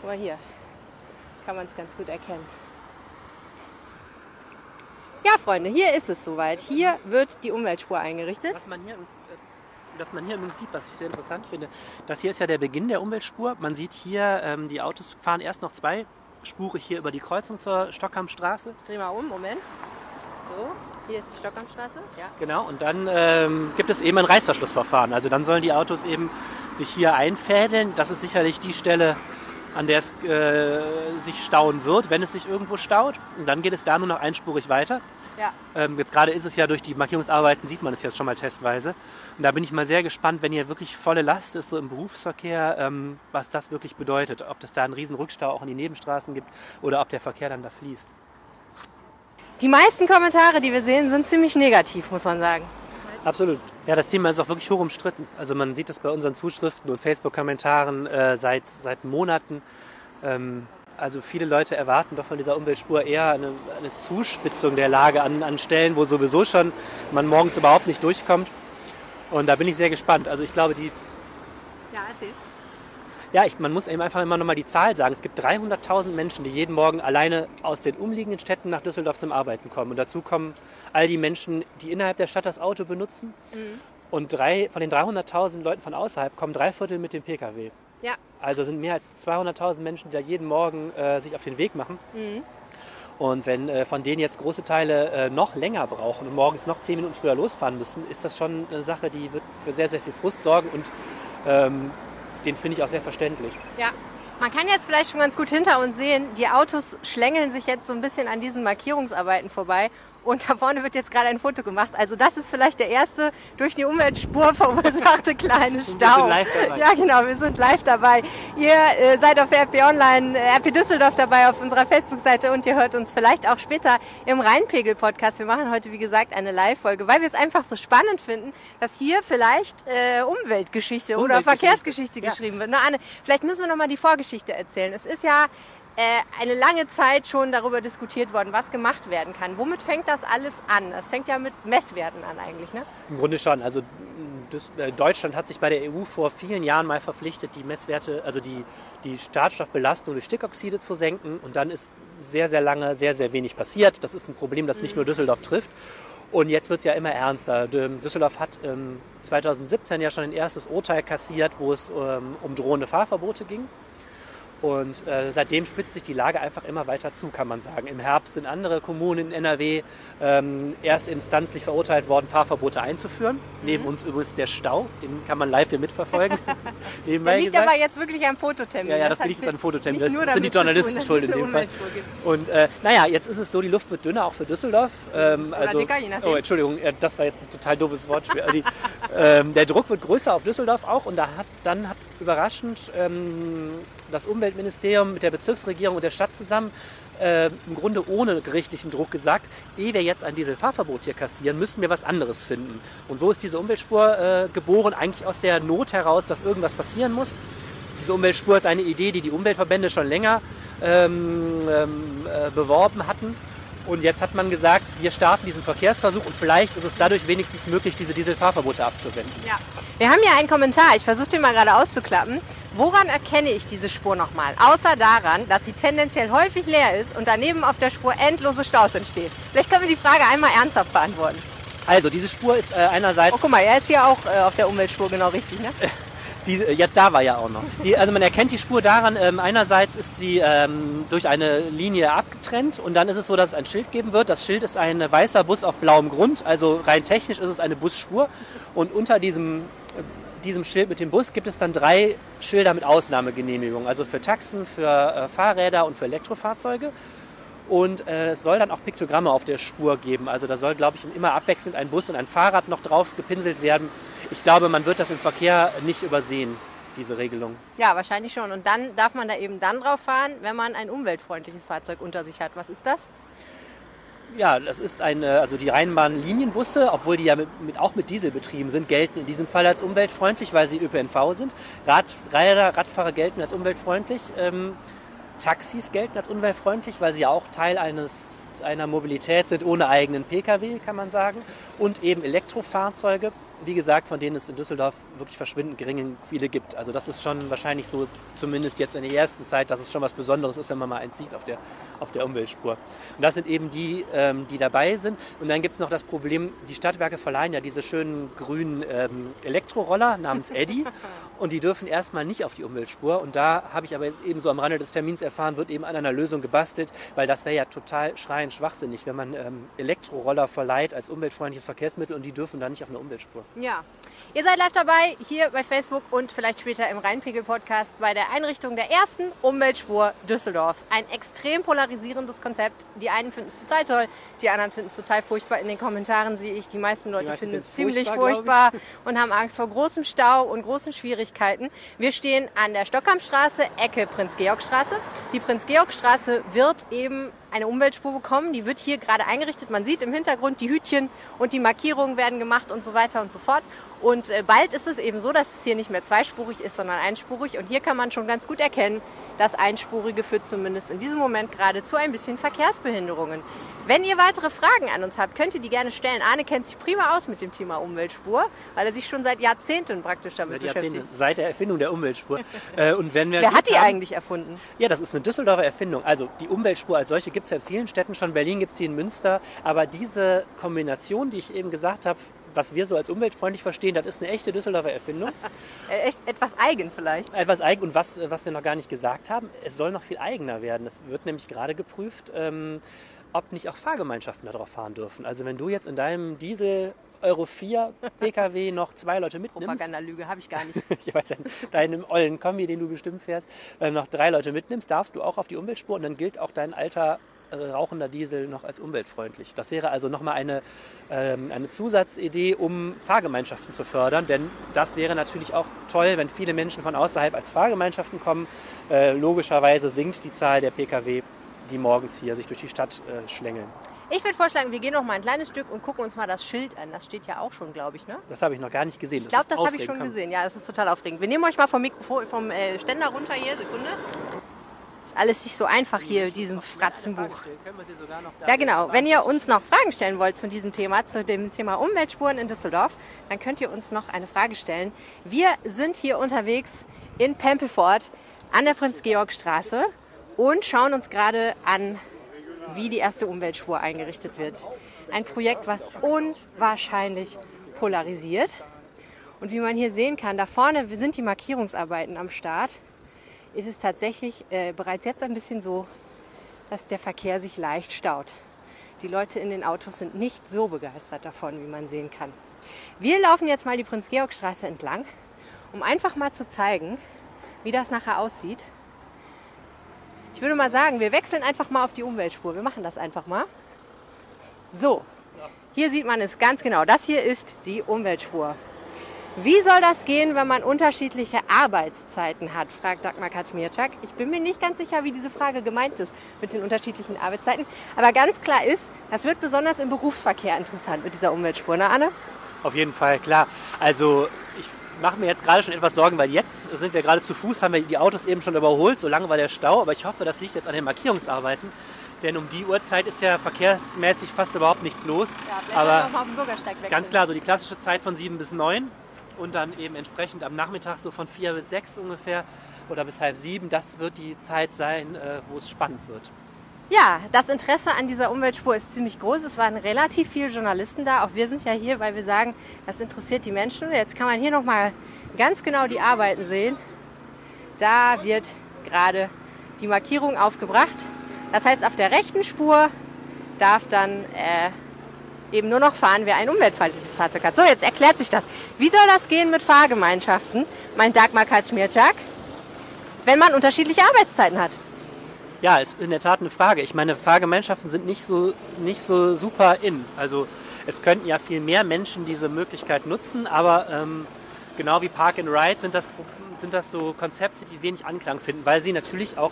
Guck mal hier. Kann man es ganz gut erkennen. Ja, Freunde, hier ist es soweit. Hier wird die Umweltspur eingerichtet. Was man hier, übrigens, äh, man hier übrigens sieht, was ich sehr interessant finde, das hier ist ja der Beginn der Umweltspur. Man sieht hier, ähm, die Autos fahren erst noch zweispurig hier über die Kreuzung zur Stockhamstraße. Ich drehe mal um, Moment. So, hier ist die Stockhamstraße. Ja. Genau, und dann ähm, gibt es eben ein Reißverschlussverfahren. Also dann sollen die Autos eben sich hier einfädeln. Das ist sicherlich die Stelle, an der es äh, sich stauen wird, wenn es sich irgendwo staut. Und dann geht es da nur noch einspurig weiter. Ja. Ähm, jetzt gerade ist es ja durch die Markierungsarbeiten, sieht man es jetzt schon mal testweise. Und da bin ich mal sehr gespannt, wenn hier wirklich volle Last ist, so im Berufsverkehr, ähm, was das wirklich bedeutet. Ob es da einen riesen Rückstau auch in die Nebenstraßen gibt oder ob der Verkehr dann da fließt. Die meisten Kommentare, die wir sehen, sind ziemlich negativ, muss man sagen. Absolut. Ja, das Thema ist auch wirklich hoch umstritten. Also man sieht das bei unseren Zuschriften und Facebook-Kommentaren äh, seit, seit Monaten. Ähm, also viele Leute erwarten doch von dieser Umweltspur eher eine, eine Zuspitzung der Lage an, an Stellen, wo sowieso schon man morgens überhaupt nicht durchkommt. Und da bin ich sehr gespannt. Also ich glaube, die, Ja, erzähl. Ja, ich, man muss eben einfach immer nochmal die Zahl sagen. Es gibt 300.000 Menschen, die jeden Morgen alleine aus den umliegenden Städten nach Düsseldorf zum Arbeiten kommen. Und dazu kommen all die Menschen, die innerhalb der Stadt das Auto benutzen. Und drei, von den 300.000 Leuten von außerhalb kommen drei Viertel mit dem Pkw. Ja. Also sind mehr als 200.000 Menschen, die da jeden Morgen äh, sich auf den Weg machen. Und wenn äh, von denen jetzt große Teile äh, noch länger brauchen und morgens noch zehn Minuten früher losfahren müssen, ist das schon eine Sache, die wird für sehr, sehr viel Frust sorgen und ähm, den finde ich auch sehr verständlich. Ja. Man kann jetzt vielleicht schon ganz gut hinter uns sehen, die Autos schlängeln sich jetzt so ein bisschen an diesen Markierungsarbeiten vorbei. Und da vorne wird jetzt gerade ein Foto gemacht. Also das ist vielleicht der erste durch die Umweltspur verursachte kleine Stau. live dabei. Ja, genau, wir sind live dabei. Ihr äh, seid auf RP Online, äh, RP Düsseldorf dabei auf unserer Facebook-Seite und ihr hört uns vielleicht auch später im Rheinpegel-Podcast. Wir machen heute, wie gesagt, eine Live-Folge, weil wir es einfach so spannend finden, dass hier vielleicht äh, Umweltgeschichte oder Umweltgeschichte. Verkehrsgeschichte Ja. geschrieben wird. Na, Anne, vielleicht müssen wir noch mal die Vorgeschichte erzählen. Es ist ja eine lange Zeit schon darüber diskutiert worden, was gemacht werden kann. Womit fängt das alles an? Das fängt ja mit Messwerten an eigentlich, ne? Im Grunde schon. Also äh, Deutschland hat sich bei der EU vor vielen Jahren mal verpflichtet, die Messwerte, also die, die Schadstoffbelastung durch Stickoxide zu senken. Und dann ist sehr, sehr lange sehr, sehr wenig passiert. Das ist ein Problem, das nicht nur Düsseldorf trifft. Und jetzt wird es ja immer ernster. Dü- Düsseldorf hat ähm, 2017 ja schon ein erstes Urteil kassiert, wo es ähm, um drohende Fahrverbote ging. Und äh, seitdem spitzt sich die Lage einfach immer weiter zu, kann man sagen. Im Herbst sind andere Kommunen in NRW ähm, erstinstanzlich verurteilt worden, Fahrverbote einzuführen. Neben uns übrigens der Stau, den kann man live hier mitverfolgen. Nebenbei liegt gesagt. aber jetzt wirklich am Fototermin. Ja, ja, das hat liegt an Fototermin. Das sind die Journalisten schuld in dem Fall. Und äh, naja, jetzt ist es so, die Luft wird dünner, auch für Düsseldorf. Ähm, also, dicker, je nachdem. Oh, Entschuldigung, äh, das war jetzt ein total doofes Wortspiel. Also die, ähm, der Druck wird größer auf Düsseldorf auch und da hat, dann hat überraschend ähm, das Umweltministerium mit der Bezirksregierung und der Stadt zusammen äh, im Grunde ohne gerichtlichen Druck gesagt, ehe wir jetzt ein Dieselfahrverbot hier kassieren, müssen wir was anderes finden. Und so ist diese Umweltspur äh, geboren, eigentlich aus der Not heraus, dass irgendwas passieren muss. Diese Umweltspur ist eine Idee, die die Umweltverbände schon länger ähm, ähm, äh, beworben hatten. Und jetzt hat man gesagt, wir starten diesen Verkehrsversuch und vielleicht ist es dadurch wenigstens möglich, diese Dieselfahrverbote abzuwenden. Ja. Wir haben hier einen Kommentar, ich versuche den mal gerade auszuklappen, Woran erkenne ich diese Spur nochmal? Außer daran, dass sie tendenziell häufig leer ist und daneben auf der Spur endlose Staus entstehen. Vielleicht können wir die Frage einmal ernsthaft beantworten. Also diese Spur ist äh, einerseits... Oh, guck mal, er ist hier auch äh, auf der Umweltspur genau richtig, ne? Die, jetzt da war ja auch noch. Die, also man erkennt die Spur daran, ähm, einerseits ist sie ähm, durch eine Linie abgetrennt und dann ist es so, dass es ein Schild geben wird. Das Schild ist ein weißer Bus auf blauem Grund, also rein technisch ist es eine Busspur. Und unter diesem, äh, diesem Schild mit dem Bus gibt es dann drei Schilder mit Ausnahmegenehmigung, also für Taxen, für äh, Fahrräder und für Elektrofahrzeuge. Und äh, es soll dann auch Piktogramme auf der Spur geben. Also da soll, glaube ich, immer abwechselnd ein Bus und ein Fahrrad noch drauf gepinselt werden. Ich glaube, man wird das im Verkehr nicht übersehen, diese Regelung. Ja, wahrscheinlich schon. Und dann darf man da eben dann drauf fahren, wenn man ein umweltfreundliches Fahrzeug unter sich hat. Was ist das? Ja, das ist eine, also die Rheinbahn-Linienbusse, obwohl die ja mit, mit, auch mit Diesel betrieben sind, gelten in diesem Fall als umweltfreundlich, weil sie ÖPNV sind. Rad, Räder, Radfahrer gelten als umweltfreundlich. Ähm, Taxis gelten als umweltfreundlich, weil sie ja auch Teil eines, einer Mobilität sind ohne eigenen Pkw, kann man sagen. Und eben Elektrofahrzeuge, wie gesagt, von denen es in Düsseldorf wirklich verschwindend gering viele gibt. Also das ist schon wahrscheinlich so, zumindest jetzt in der ersten Zeit, dass es schon was Besonderes ist, wenn man mal eins sieht auf der, auf der Umweltspur. Und das sind eben die, ähm, die dabei sind. Und dann gibt es noch das Problem, die Stadtwerke verleihen ja diese schönen grünen ähm, Elektroroller namens Eddy und die dürfen erstmal nicht auf die Umweltspur. Und da habe ich aber jetzt eben so am Rande des Termins erfahren, wird eben an einer Lösung gebastelt, weil das wäre ja total schreiend schwachsinnig, wenn man ähm, Elektroroller verleiht als umweltfreundliches Verkehrsmittel und die dürfen dann nicht auf eine Umweltspur. Ja. Ihr seid live dabei hier bei Facebook und vielleicht später im Rheinpegel-Podcast bei der Einrichtung der ersten Umweltspur Düsseldorfs. Ein extrem polarisierendes Konzept. Die einen finden es total toll, die anderen finden es total furchtbar. In den Kommentaren sehe ich, die meisten Leute meisten finden es ziemlich furchtbar, furchtbar und haben Angst vor großem Stau und großen Schwierigkeiten. Wir stehen an der Stockhamstraße, Ecke Prinz-Georg-Straße. Die Prinz-Georg-Straße wird eben eine Umweltspur bekommen. Die wird hier gerade eingerichtet. Man sieht im Hintergrund die Hütchen und die Markierungen werden gemacht und so weiter und so fort. Und äh, bald ist es eben so, dass es hier nicht mehr zweispurig ist, sondern einspurig. Und hier kann man schon ganz gut erkennen, das Einspurige führt zumindest in diesem Moment gerade zu ein bisschen Verkehrsbehinderungen. Wenn ihr weitere Fragen an uns habt, könnt ihr die gerne stellen. Arne kennt sich prima aus mit dem Thema Umweltspur, weil er sich schon seit Jahrzehnten praktisch damit Seit, Jahrzehnten, beschäftigt. seit der Erfindung der Umweltspur. äh, und wenn wir Wer hat die haben- eigentlich erfunden? Ja, das ist eine Düsseldorfer Erfindung. Also die Umweltspur als solche gibt es ja in vielen Städten schon. Berlin gibt es die in Münster. Aber diese Kombination, die ich eben gesagt habe, was wir so als umweltfreundlich verstehen, das ist eine echte Düsseldorfer Erfindung. Äh, echt etwas eigen vielleicht. Etwas eigen und was, was wir noch gar nicht gesagt haben, es soll noch viel eigener werden. Es wird nämlich gerade geprüft, ähm, ob nicht auch Fahrgemeinschaften darauf fahren dürfen. Also wenn du jetzt in deinem Diesel Euro 4 PKW noch zwei Leute mitnimmst, Propagandalüge habe ich gar nicht. ich weiß ja, deinem ollen Kombi, den du bestimmt fährst, äh, noch drei Leute mitnimmst, darfst du auch auf die Umweltspur und dann gilt auch dein alter rauchender Diesel noch als umweltfreundlich. Das wäre also nochmal eine, ähm, eine Zusatzidee, um Fahrgemeinschaften zu fördern, denn das wäre natürlich auch toll, wenn viele Menschen von außerhalb als Fahrgemeinschaften kommen. Äh, logischerweise sinkt die Zahl der Pkw, die morgens hier sich durch die Stadt äh, schlängeln. Ich würde vorschlagen, wir gehen noch mal ein kleines Stück und gucken uns mal das Schild an. Das steht ja auch schon, glaube ich, ne? Das habe ich noch gar nicht gesehen. Ich glaube, das habe ich schon gesehen. Ja, das ist total aufregend. Wir nehmen euch mal vom, Mikrofon, vom äh, Ständer runter hier. Sekunde. Ist alles nicht so einfach hier mit diesem Fratzenbuch. Ja, genau. Wenn ihr uns noch Fragen stellen wollt zu diesem Thema, zu dem Thema Umweltspuren in Düsseldorf, dann könnt ihr uns noch eine Frage stellen. Wir sind hier unterwegs in Pempelfort an der Prinz-Georg-Straße und schauen uns gerade an, wie die erste Umweltspur eingerichtet wird. Ein Projekt, was unwahrscheinlich polarisiert. Und wie man hier sehen kann, da vorne sind die Markierungsarbeiten am Start. Ist es tatsächlich äh, bereits jetzt ein bisschen so, dass der Verkehr sich leicht staut. Die Leute in den Autos sind nicht so begeistert davon, wie man sehen kann. Wir laufen jetzt mal die Prinz-Georg-Straße entlang, um einfach mal zu zeigen, wie das nachher aussieht. Ich würde mal sagen, wir wechseln einfach mal auf die Umweltspur. Wir machen das einfach mal. So, hier sieht man es ganz genau. Das hier ist die Umweltspur. Wie soll das gehen, wenn man unterschiedliche Arbeitszeiten hat, fragt Dagmar Kaczmierczak. Ich bin mir nicht ganz sicher, wie diese Frage gemeint ist mit den unterschiedlichen Arbeitszeiten. Aber ganz klar ist, das wird besonders im Berufsverkehr interessant mit dieser Umweltspur, ne Anne? Auf jeden Fall, klar. Also ich mache mir jetzt gerade schon etwas Sorgen, weil jetzt sind wir gerade zu Fuß, haben wir die Autos eben schon überholt, so lange war der Stau, aber ich hoffe, das liegt jetzt an den Markierungsarbeiten, denn um die Uhrzeit ist ja verkehrsmäßig fast überhaupt nichts los. aber mal auf den Bürgersteig wechseln. ganz klar, so die klassische Zeit von 7 bis 9 und dann eben entsprechend am Nachmittag so von 4 bis 6 ungefähr. oder bis halb sieben. Das wird die Zeit sein, äh, wo es spannend wird. Ja, das Interesse an dieser Umweltspur ist ziemlich groß. Es waren relativ viele Journalisten da. Auch wir sind ja hier, weil wir sagen, das interessiert die Menschen. Jetzt kann man hier nochmal ganz genau die Arbeiten sehen. Da wird gerade die Markierung aufgebracht. Das heißt, auf der rechten Spur darf dann äh, eben nur noch fahren, wer ein Umweltfahrzeug hat. So, jetzt erklärt sich das. Wie soll das gehen mit Fahrgemeinschaften, mein Dagmar Kaczmierczak, wenn man unterschiedliche Arbeitszeiten hat? Ja, ist in der Tat eine Frage. Ich meine, Fahrgemeinschaften sind nicht so, nicht so super in. Also es könnten ja viel mehr Menschen diese Möglichkeit nutzen, aber ähm, genau wie Park and Ride sind das, sind das so Konzepte, die wenig Anklang finden, weil sie natürlich auch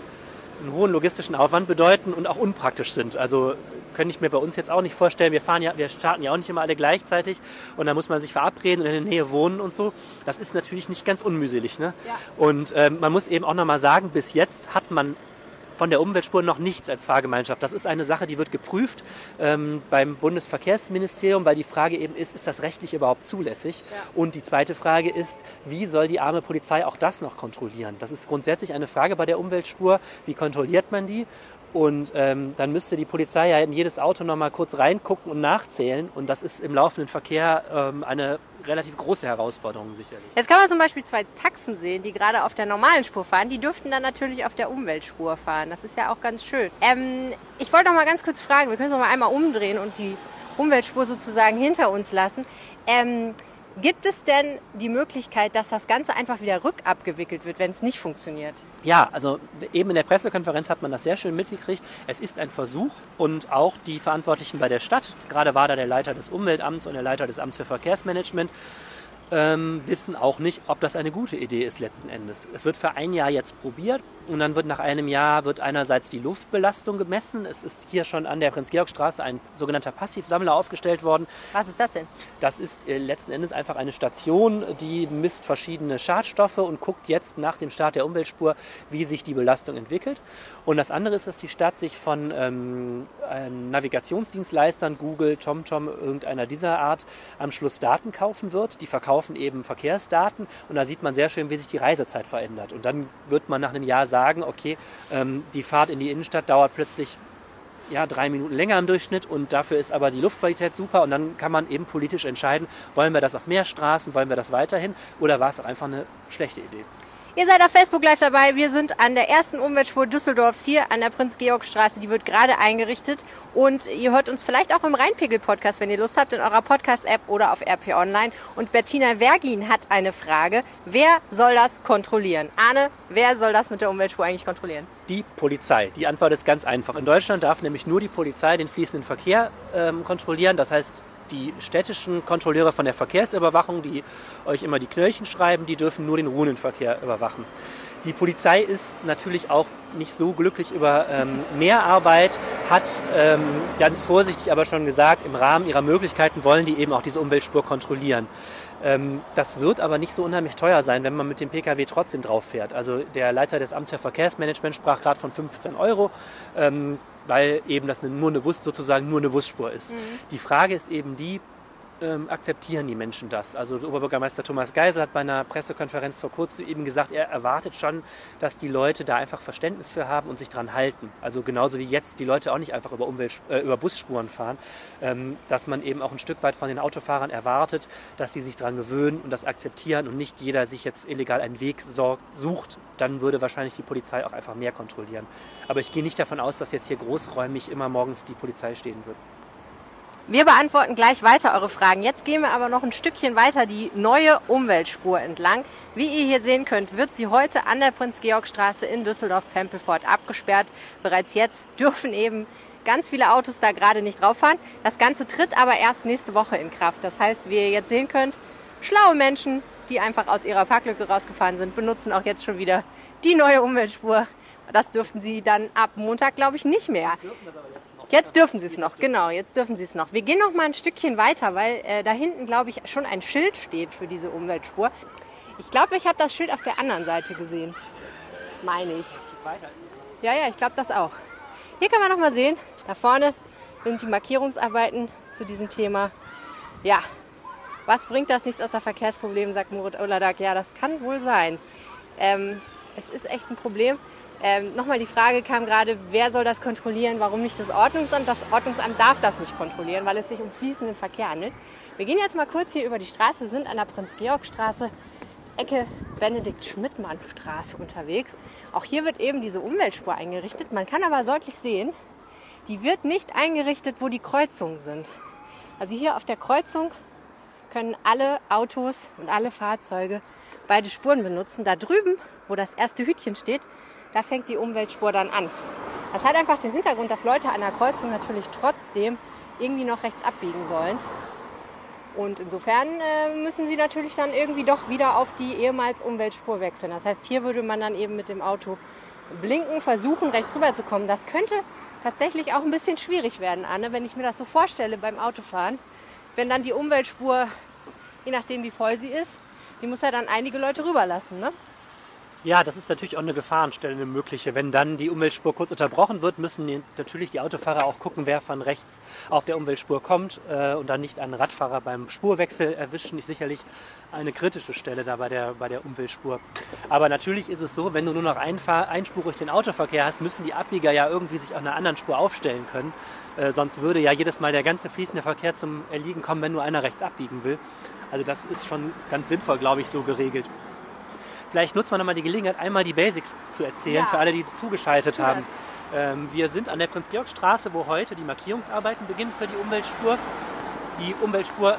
einen hohen logistischen Aufwand bedeuten und auch unpraktisch sind. Also könnte ich mir bei uns jetzt auch nicht vorstellen. Wir fahren ja, wir starten ja auch nicht immer alle gleichzeitig und da muss man sich verabreden und in der Nähe wohnen und so. Das ist natürlich nicht ganz unmühselig. Ne? Ja. Und ähm, man muss eben auch nochmal sagen, bis jetzt hat man von der Umweltspur noch nichts als Fahrgemeinschaft. Das ist eine Sache, die wird geprüft ähm, beim Bundesverkehrsministerium, weil die Frage eben ist, ist das rechtlich überhaupt zulässig? Ja. Und die zweite Frage ist, wie soll die arme Polizei auch das noch kontrollieren? Das ist grundsätzlich eine Frage bei der Umweltspur. Wie kontrolliert man die? Und ähm, dann müsste die Polizei ja in jedes Auto nochmal kurz reingucken und nachzählen. Und das ist im laufenden Verkehr ähm, eine relativ große Herausforderung sicherlich. Jetzt kann man zum Beispiel zwei Taxen sehen, die gerade auf der normalen Spur fahren. Die dürften dann natürlich auf der Umweltspur fahren. Das ist ja auch ganz schön. Ähm, ich wollte noch mal ganz kurz fragen, wir können es noch mal einmal umdrehen und die Umweltspur sozusagen hinter uns lassen. Ähm, Gibt es denn die Möglichkeit, dass das Ganze einfach wieder rückabgewickelt wird, wenn es nicht funktioniert? Ja, also eben in der Pressekonferenz hat man das sehr schön mitgekriegt. Es ist ein Versuch und auch die Verantwortlichen bei der Stadt, gerade war da der Leiter des Umweltamts und der Leiter des Amts für Verkehrsmanagement, ähm, wissen auch nicht, ob das eine gute Idee ist letzten Endes. Es wird für ein Jahr jetzt probiert und dann wird nach einem Jahr wird einerseits die Luftbelastung gemessen. Es ist hier schon an der Prinz-Georg-Straße ein sogenannter Passivsammler aufgestellt worden. Was ist das denn? Das ist äh, letzten Endes einfach eine Station, die misst verschiedene Schadstoffe und guckt jetzt nach dem Start der Umweltspur, wie sich die Belastung entwickelt. Und das andere ist, dass die Stadt sich von ähm, Navigationsdienstleistern, Google, TomTom, irgendeiner dieser Art, am Schluss Daten kaufen wird. Die verkaufen eben Verkehrsdaten und da sieht man sehr schön, wie sich die Reisezeit verändert. Und dann wird man nach einem Jahr sagen, okay, ähm, die Fahrt in die Innenstadt dauert plötzlich ja, drei Minuten länger im Durchschnitt und dafür ist aber die Luftqualität super und dann kann man eben politisch entscheiden, wollen wir das auf mehr Straßen, wollen wir das weiterhin oder war es einfach eine schlechte Idee. Ihr seid auf Facebook live dabei. Wir sind an der ersten Umweltspur Düsseldorfs hier an der Prinz-Georg-Straße. Die wird gerade eingerichtet. Und ihr hört uns vielleicht auch im Rheinpegel-Podcast, wenn ihr Lust habt, in eurer Podcast-App oder auf RP Online. Und Bettina Vergin hat eine Frage. Wer soll das kontrollieren? Arne, wer soll das mit der Umweltspur eigentlich kontrollieren? Die Polizei. Die Antwort ist ganz einfach. In Deutschland darf nämlich nur die Polizei den fließenden Verkehr ähm, kontrollieren. Das heißt, die städtischen Kontrolleure von der Verkehrsüberwachung, die euch immer die Knöllchen schreiben, die dürfen nur den ruhenden Verkehr überwachen. Die Polizei ist natürlich auch nicht so glücklich über ähm, Mehrarbeit, hat ähm, ganz vorsichtig aber schon gesagt, im Rahmen ihrer Möglichkeiten wollen die eben auch diese Umweltspur kontrollieren. Ähm, das wird aber nicht so unheimlich teuer sein, wenn man mit dem Pkw trotzdem drauf fährt. Also der Leiter des Amts für Verkehrsmanagement sprach gerade von 15 Euro. Ähm, weil eben das nur eine Bus, sozusagen nur eine Busspur ist. Mhm. Die Frage ist eben die, ähm, akzeptieren die Menschen das? Also Oberbürgermeister Thomas Geisel hat bei einer Pressekonferenz vor kurzem eben gesagt, er erwartet schon, dass die Leute da einfach Verständnis für haben und sich dran halten. Also genauso wie jetzt die Leute auch nicht einfach über, Umwelt, äh, über Busspuren fahren, ähm, dass man eben auch ein Stück weit von den Autofahrern erwartet, dass sie sich daran gewöhnen und das akzeptieren und nicht jeder sich jetzt illegal einen Weg sorgt, sucht. Dann würde wahrscheinlich die Polizei auch einfach mehr kontrollieren. Aber ich gehe nicht davon aus, dass jetzt hier großräumig immer morgens die Polizei stehen wird. Wir beantworten gleich weiter eure Fragen. Jetzt gehen wir aber noch ein Stückchen weiter die neue Umweltspur entlang. Wie ihr hier sehen könnt, wird sie heute an der Prinz-Georg-Straße in Düsseldorf-Pempelfort abgesperrt. Bereits jetzt dürfen eben ganz viele Autos da gerade nicht drauf fahren. Das Ganze tritt aber erst nächste Woche in Kraft. Das heißt, wie ihr jetzt sehen könnt, schlaue Menschen, die einfach aus ihrer Parklücke rausgefahren sind, benutzen auch jetzt schon wieder die neue Umweltspur. Das dürften sie dann ab Montag, glaube ich, nicht mehr. Jetzt dürfen Sie es noch, genau, jetzt dürfen Sie es noch. Wir gehen noch mal ein Stückchen weiter, weil äh, da hinten, glaube ich, schon ein Schild steht für diese Umweltspur. Ich glaube, ich habe das Schild auf der anderen Seite gesehen. Meine ich. Ja, ja, ich glaube das auch. Hier kann man noch mal sehen, da vorne sind die Markierungsarbeiten zu diesem Thema. Ja, was bringt das nichts außer Verkehrsproblemen, sagt Murat Oladak. Ja, das kann wohl sein. Ähm, es ist echt ein Problem. Ähm, Nochmal die Frage kam gerade, wer soll das kontrollieren, warum nicht das Ordnungsamt? Das Ordnungsamt darf das nicht kontrollieren, weil es sich um fließenden Verkehr handelt. Wir gehen jetzt mal kurz hier über die Straße, sind an der Prinz-Georg-Straße, Ecke Benedikt-Schmidtmann-Straße unterwegs. Auch hier wird eben diese Umweltspur eingerichtet. Man kann aber deutlich sehen, die wird nicht eingerichtet, wo die Kreuzungen sind. Also hier auf der Kreuzung können alle Autos und alle Fahrzeuge beide Spuren benutzen. Da drüben, wo das erste Hütchen steht, da fängt die Umweltspur dann an. Das hat einfach den Hintergrund, dass Leute an der Kreuzung natürlich trotzdem irgendwie noch rechts abbiegen sollen. Und insofern äh, müssen sie natürlich dann irgendwie doch wieder auf die ehemals Umweltspur wechseln. Das heißt, hier würde man dann eben mit dem Auto blinken, versuchen, rechts rüber zu kommen. Das könnte tatsächlich auch ein bisschen schwierig werden, Anne, wenn ich mir das so vorstelle beim Autofahren. Wenn dann die Umweltspur, je nachdem wie voll sie ist, die muss ja dann einige Leute rüberlassen, ne? Ja, das ist natürlich auch eine Gefahrenstelle, eine mögliche. Wenn dann die Umweltspur kurz unterbrochen wird, müssen die, natürlich die Autofahrer auch gucken, wer von rechts auf der Umweltspur kommt äh, und dann nicht einen Radfahrer beim Spurwechsel erwischen, ist sicherlich eine kritische Stelle da bei der, bei der Umweltspur. Aber natürlich ist es so, wenn du nur noch Einfahr einspurig den Autoverkehr hast, müssen die Abbieger ja irgendwie sich auf einer anderen Spur aufstellen können. Äh, sonst würde ja jedes Mal der ganze fließende Verkehr zum Erliegen kommen, wenn nur einer rechts abbiegen will. Also das ist schon ganz sinnvoll, glaube ich, so geregelt. Vielleicht nutzt man nochmal die Gelegenheit, einmal die Basics zu erzählen Ja. für alle, die es zugeschaltet haben. Ähm, wir sind an der Prinz-Georg-Straße, wo heute die Markierungsarbeiten beginnen für die Umweltspur. Die Umweltspur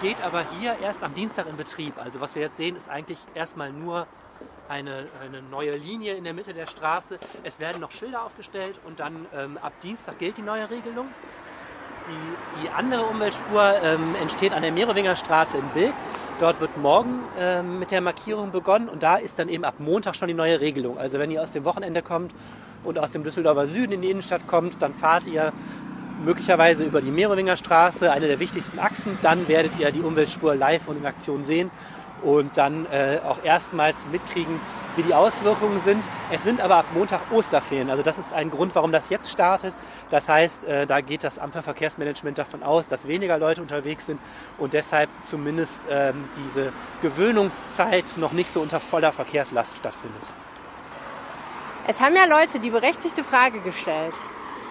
geht aber hier erst am Dienstag in Betrieb. Also was wir jetzt sehen, ist eigentlich erstmal nur eine, eine neue Linie in der Mitte der Straße. Es werden noch Schilder aufgestellt und dann ähm, ab Dienstag gilt die neue Regelung. Die, die andere Umweltspur ähm, entsteht an der Merowinger Straße in Bilk. Dort wird morgen ähm, mit der Markierung begonnen und da ist dann eben ab Montag schon die neue Regelung. Also wenn ihr aus dem Wochenende kommt und aus dem Düsseldorfer Süden in die Innenstadt kommt, dann fahrt ihr möglicherweise über die Merowinger Straße, eine der wichtigsten Achsen. Dann werdet ihr die Umweltspur live und in Aktion sehen und dann äh, auch erstmals mitkriegen, wie die Auswirkungen sind. Es sind aber ab Montag Osterferien. Also das ist ein Grund, warum das jetzt startet. Das heißt, äh, da geht das Amt für Verkehrsmanagement davon aus, dass weniger Leute unterwegs sind und deshalb zumindest ähm, diese Gewöhnungszeit noch nicht so unter voller Verkehrslast stattfindet. Es haben ja Leute die berechtigte Frage gestellt.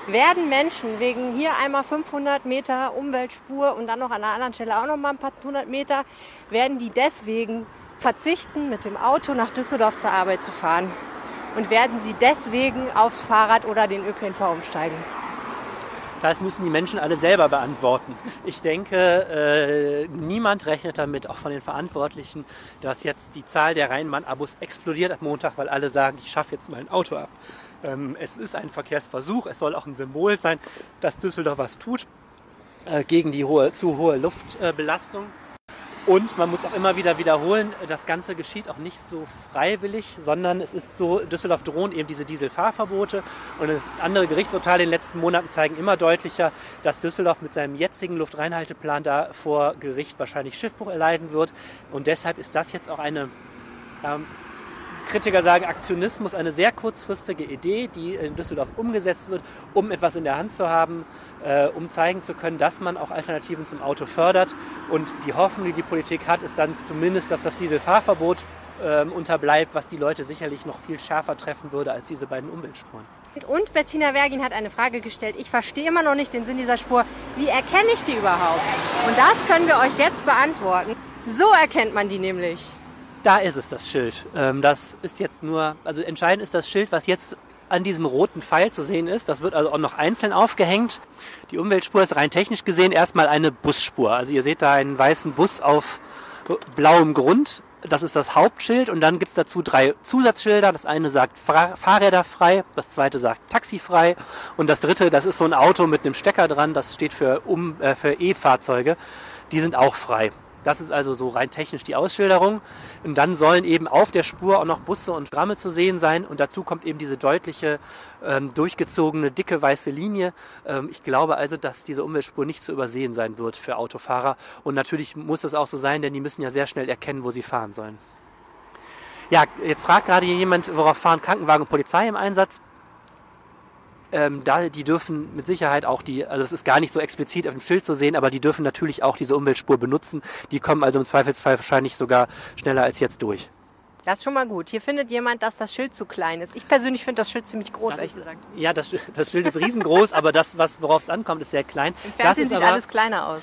Werden Menschen wegen hier einmal 500 Meter Umweltspur und dann noch an einer anderen Stelle auch noch mal ein paar hundert Meter, werden die deswegen verzichten, mit dem Auto nach Düsseldorf zur Arbeit zu fahren? Und werden sie deswegen aufs Fahrrad oder den ÖPNV umsteigen? Das müssen die Menschen alle selber beantworten. Ich denke, äh, niemand rechnet damit, auch von den Verantwortlichen, dass jetzt die Zahl der Rheinbahn-Abos explodiert am Montag, weil alle sagen, ich schaffe jetzt mein Auto ab. Ähm, es ist ein Verkehrsversuch, es soll auch ein Symbol sein, dass Düsseldorf was tut äh, gegen die hohe, zu hohe Luftbelastung. Und man muss auch immer wieder wiederholen, das Ganze geschieht auch nicht so freiwillig, sondern es ist so, Düsseldorf drohen eben diese Dieselfahrverbote und andere Gerichtsurteile in den letzten Monaten zeigen immer deutlicher, dass Düsseldorf mit seinem jetzigen Luftreinhalteplan da vor Gericht wahrscheinlich Schiffbruch erleiden wird. Und deshalb ist das jetzt auch eine ähm, Kritiker sagen, Aktionismus eine sehr kurzfristige Idee, die in Düsseldorf umgesetzt wird, um etwas in der Hand zu haben, äh, um zeigen zu können, dass man auch Alternativen zum Auto fördert. Und die Hoffnung, die die Politik hat, ist dann zumindest, dass das Dieselfahrverbot ähm, unterbleibt, was die Leute sicherlich noch viel schärfer treffen würde als diese beiden Umweltspuren. Und Bettina Wergin hat eine Frage gestellt. Ich verstehe immer noch nicht den Sinn dieser Spur. Wie erkenne ich die überhaupt? Und das können wir euch jetzt beantworten. So erkennt man die nämlich. Da ist es, das Schild. Ähm, das ist jetzt nur, also entscheidend ist das Schild, was jetzt an diesem roten Pfeil zu sehen ist. Das wird also auch noch einzeln aufgehängt. Die Umweltspur ist rein technisch gesehen erstmal eine Busspur. Also ihr seht da einen weißen Bus auf blauem Grund. Das ist das Hauptschild und dann gibt's dazu drei Zusatzschilder. Das eine sagt Fahrräder frei, das zweite sagt Taxi frei und das dritte, das ist so ein Auto mit einem Stecker dran, das steht für, um, äh, für E-Fahrzeuge. Die sind auch frei. Das ist also so rein technisch die Ausschilderung. Und dann sollen eben auf der Spur auch noch Busse und Gramme zu sehen sein. Und dazu kommt eben diese deutliche, ähm, durchgezogene, dicke weiße Linie. Ähm, ich glaube also, dass diese Umweltspur nicht zu übersehen sein wird für Autofahrer. Und natürlich muss es auch so sein, denn die müssen ja sehr schnell erkennen, wo sie fahren sollen. Ja, jetzt fragt gerade jemand, worauf fahren Krankenwagen und Polizei im Einsatz? Ähm, da, die dürfen mit Sicherheit auch die, also das ist gar nicht so explizit auf dem Schild zu sehen, aber die dürfen natürlich auch diese Umweltspur benutzen. Die kommen also im Zweifelsfall wahrscheinlich sogar schneller als jetzt durch. Das ist schon mal gut. Hier findet jemand, dass das Schild zu klein ist. Ich persönlich finde das Schild ziemlich groß, Das ehrlich ist- gesagt. Ja, das, das Schild ist riesengroß, aber das, was, worauf es ankommt, ist sehr klein. Im das Fernsehen sieht aber, alles kleiner aus.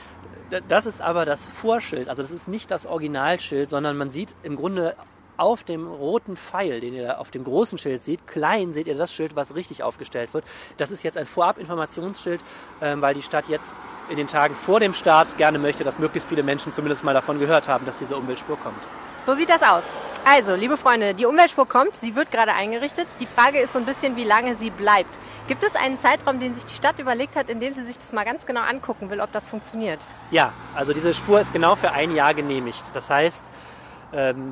Das ist aber das Vorschild, also das ist nicht das Originalschild, sondern man sieht im Grunde auf dem roten Pfeil, den ihr da auf dem großen Schild seht, klein seht ihr das Schild, was richtig aufgestellt wird. Das ist jetzt ein Vorab-Informationsschild, ähm, weil die Stadt jetzt in den Tagen vor dem Start gerne möchte, dass möglichst viele Menschen zumindest mal davon gehört haben, dass diese Umweltspur kommt. So sieht das aus. Also, liebe Freunde, die Umweltspur kommt, sie wird gerade eingerichtet. Die Frage ist so ein bisschen, wie lange sie bleibt. Gibt es einen Zeitraum, den sich die Stadt überlegt hat, in dem sie sich das mal ganz genau angucken will, ob das funktioniert? Ja, also diese Spur ist genau für ein Jahr genehmigt. Das heißt,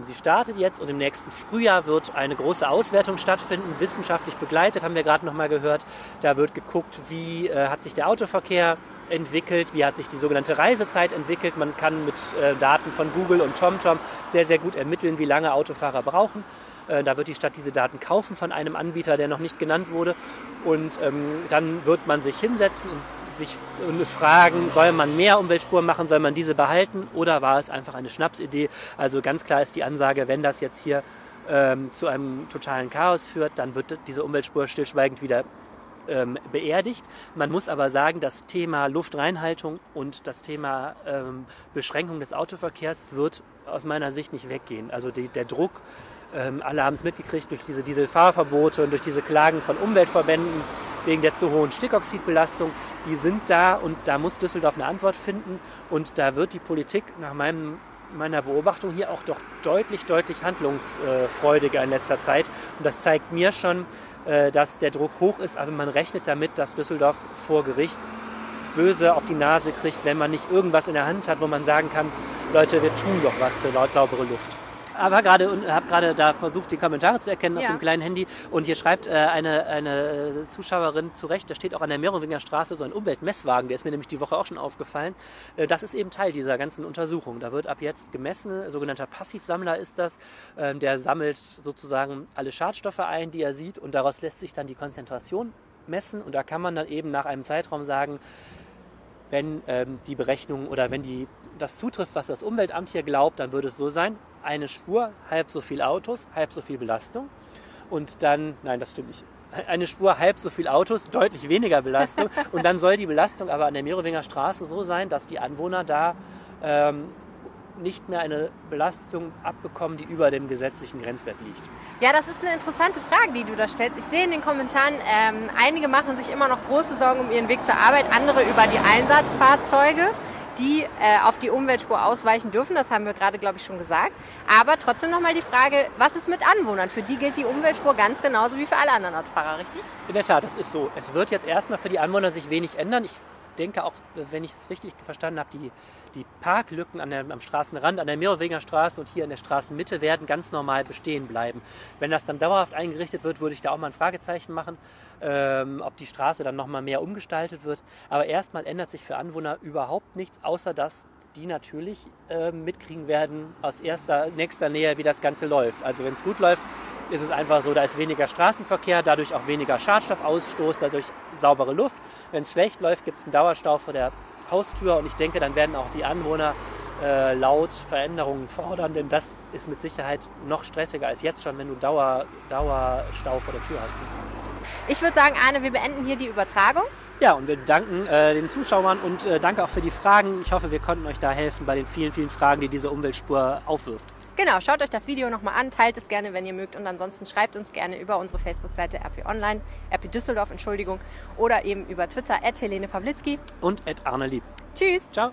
sie startet jetzt und im nächsten Frühjahr wird eine große Auswertung stattfinden, wissenschaftlich begleitet, haben wir gerade noch mal gehört. Da wird geguckt, wie äh, hat sich der Autoverkehr entwickelt, wie hat sich die sogenannte Reisezeit entwickelt. Man kann mit äh, Daten von Google und TomTom sehr, sehr gut ermitteln, wie lange Autofahrer brauchen. Äh, Da wird die Stadt diese Daten kaufen von einem Anbieter, der noch nicht genannt wurde. Und ähm, dann wird man sich hinsetzen und sich und fragen, soll man mehr Umweltspuren machen, soll man diese behalten oder war es einfach eine Schnapsidee? Also ganz klar ist die Ansage, wenn das jetzt hier ähm, zu einem totalen Chaos führt, dann wird diese Umweltspur stillschweigend wieder ähm, beerdigt. Man muss aber sagen, das Thema Luftreinhaltung und das Thema ähm, Beschränkung des Autoverkehrs wird aus meiner Sicht nicht weggehen. Also die, der Druck, ähm, alle haben es mitgekriegt durch diese Dieselfahrverbote und durch diese Klagen von Umweltverbänden wegen der zu hohen Stickoxidbelastung, die sind da und da muss Düsseldorf eine Antwort finden und da wird die Politik nach meinem meiner Beobachtung hier auch doch deutlich, deutlich handlungsfreudiger in letzter Zeit. Und das zeigt mir schon, äh, dass der Druck hoch ist. Also man rechnet damit, dass Düsseldorf vor Gericht böse auf die Nase kriegt, wenn man nicht irgendwas in der Hand hat, wo man sagen kann, Leute, wir tun doch was für laut saubere Luft. Aber gerade und habe gerade da versucht, die Kommentare zu erkennen auf Ja. dem kleinen Handy. Und hier schreibt äh, eine, eine Zuschauerin zurecht, da steht auch an der Merowinger Straße so ein Umweltmesswagen, der ist mir nämlich die Woche auch schon aufgefallen. Äh, das ist eben Teil dieser ganzen Untersuchung. Da wird ab jetzt gemessen, sogenannter Passivsammler ist das. Ähm, der sammelt sozusagen alle Schadstoffe ein, die er sieht und daraus lässt sich dann die Konzentration messen. Und da kann man dann eben nach einem Zeitraum sagen, wenn ähm, die Berechnung oder wenn die, das zutrifft, was das Umweltamt hier glaubt, dann würde es so sein, eine Spur, halb so viel Autos, halb so viel Belastung. Und dann, nein, das stimmt nicht. Eine Spur, halb so viel Autos, deutlich weniger Belastung. Und dann soll die Belastung aber an der Merowinger Straße so sein, dass die Anwohner da ähm, nicht mehr eine Belastung abbekommen, die über dem gesetzlichen Grenzwert liegt. Ja, das ist eine interessante Frage, die du da stellst. Ich sehe in den Kommentaren, ähm, einige machen sich immer noch große Sorgen um ihren Weg zur Arbeit, andere über die Einsatzfahrzeuge, die äh, auf die Umweltspur ausweichen dürfen. Das haben wir gerade, glaube ich, schon gesagt. Aber trotzdem nochmal die Frage, was ist mit Anwohnern? Für die gilt die Umweltspur ganz genauso wie für alle anderen Autofahrer, richtig? In der Tat, das ist so. Es wird jetzt erstmal für die Anwohner sich wenig ändern. Ich denke auch, wenn ich es richtig verstanden habe, die, die Parklücken an der, am Straßenrand, an der Merowinger Straße und hier in der Straßenmitte werden ganz normal bestehen bleiben. Wenn das dann dauerhaft eingerichtet wird, würde ich da auch mal ein Fragezeichen machen, ähm, ob die Straße dann nochmal mehr umgestaltet wird. Aber erstmal ändert sich für Anwohner überhaupt nichts, außer dass die natürlich äh, mitkriegen werden aus erster, nächster Nähe, wie das Ganze läuft. Also wenn es gut läuft, ist es einfach so, da ist weniger Straßenverkehr, dadurch auch weniger Schadstoffausstoß, dadurch saubere Luft. Wenn es schlecht läuft, gibt es einen Dauerstau vor der Haustür und ich denke, dann werden auch die Anwohner äh, laut Veränderungen fordern, denn das ist mit Sicherheit noch stressiger als jetzt schon, wenn du Dauer, Dauerstau vor der Tür hast. Ich würde sagen, Arne, wir beenden hier die Übertragung. Ja, und wir danken äh, den Zuschauern und äh, danke auch für die Fragen. Ich hoffe, wir konnten euch da helfen bei den vielen, vielen Fragen, die diese Umweltspur aufwirft. Genau, schaut euch das Video nochmal an, teilt es gerne, wenn ihr mögt und ansonsten schreibt uns gerne über unsere Facebook-Seite RP Online, RP Düsseldorf, Entschuldigung, oder eben über Twitter at Helene Pawlitzki. Und Ed Arne Lieb. Tschüss. Ciao.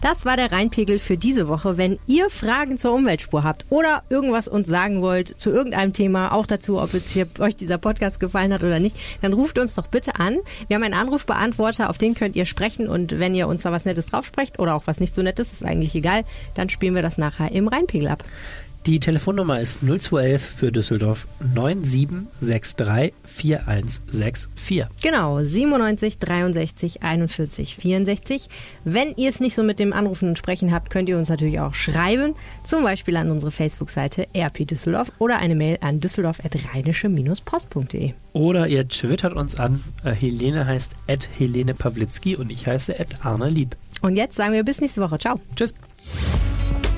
Das war der Rheinpegel für diese Woche. Wenn ihr Fragen zur Umweltspur habt oder irgendwas uns sagen wollt zu irgendeinem Thema, auch dazu, ob es hier, euch dieser Podcast gefallen hat oder nicht, dann ruft uns doch bitte an. Wir haben einen Anrufbeantworter, auf den könnt ihr sprechen und wenn ihr uns da was Nettes drauf sprecht oder auch was nicht so Nettes, ist eigentlich egal, dann spielen wir das nachher im Rheinpegel ab. Die Telefonnummer ist 0211 für Düsseldorf 9763 4164. Genau, 97 63 41 64. Wenn ihr es nicht so mit dem Anrufen und Sprechen habt, könnt ihr uns natürlich auch schreiben, zum Beispiel an unsere Facebook-Seite RP Düsseldorf oder eine Mail an düsseldorf.rheinische-post.de. Oder ihr twittert uns an. Äh, Helene heißt Ed Helene Pawlitzki und ich heiße Ed Arne Lieb. Und jetzt sagen wir bis nächste Woche. Ciao. Tschüss.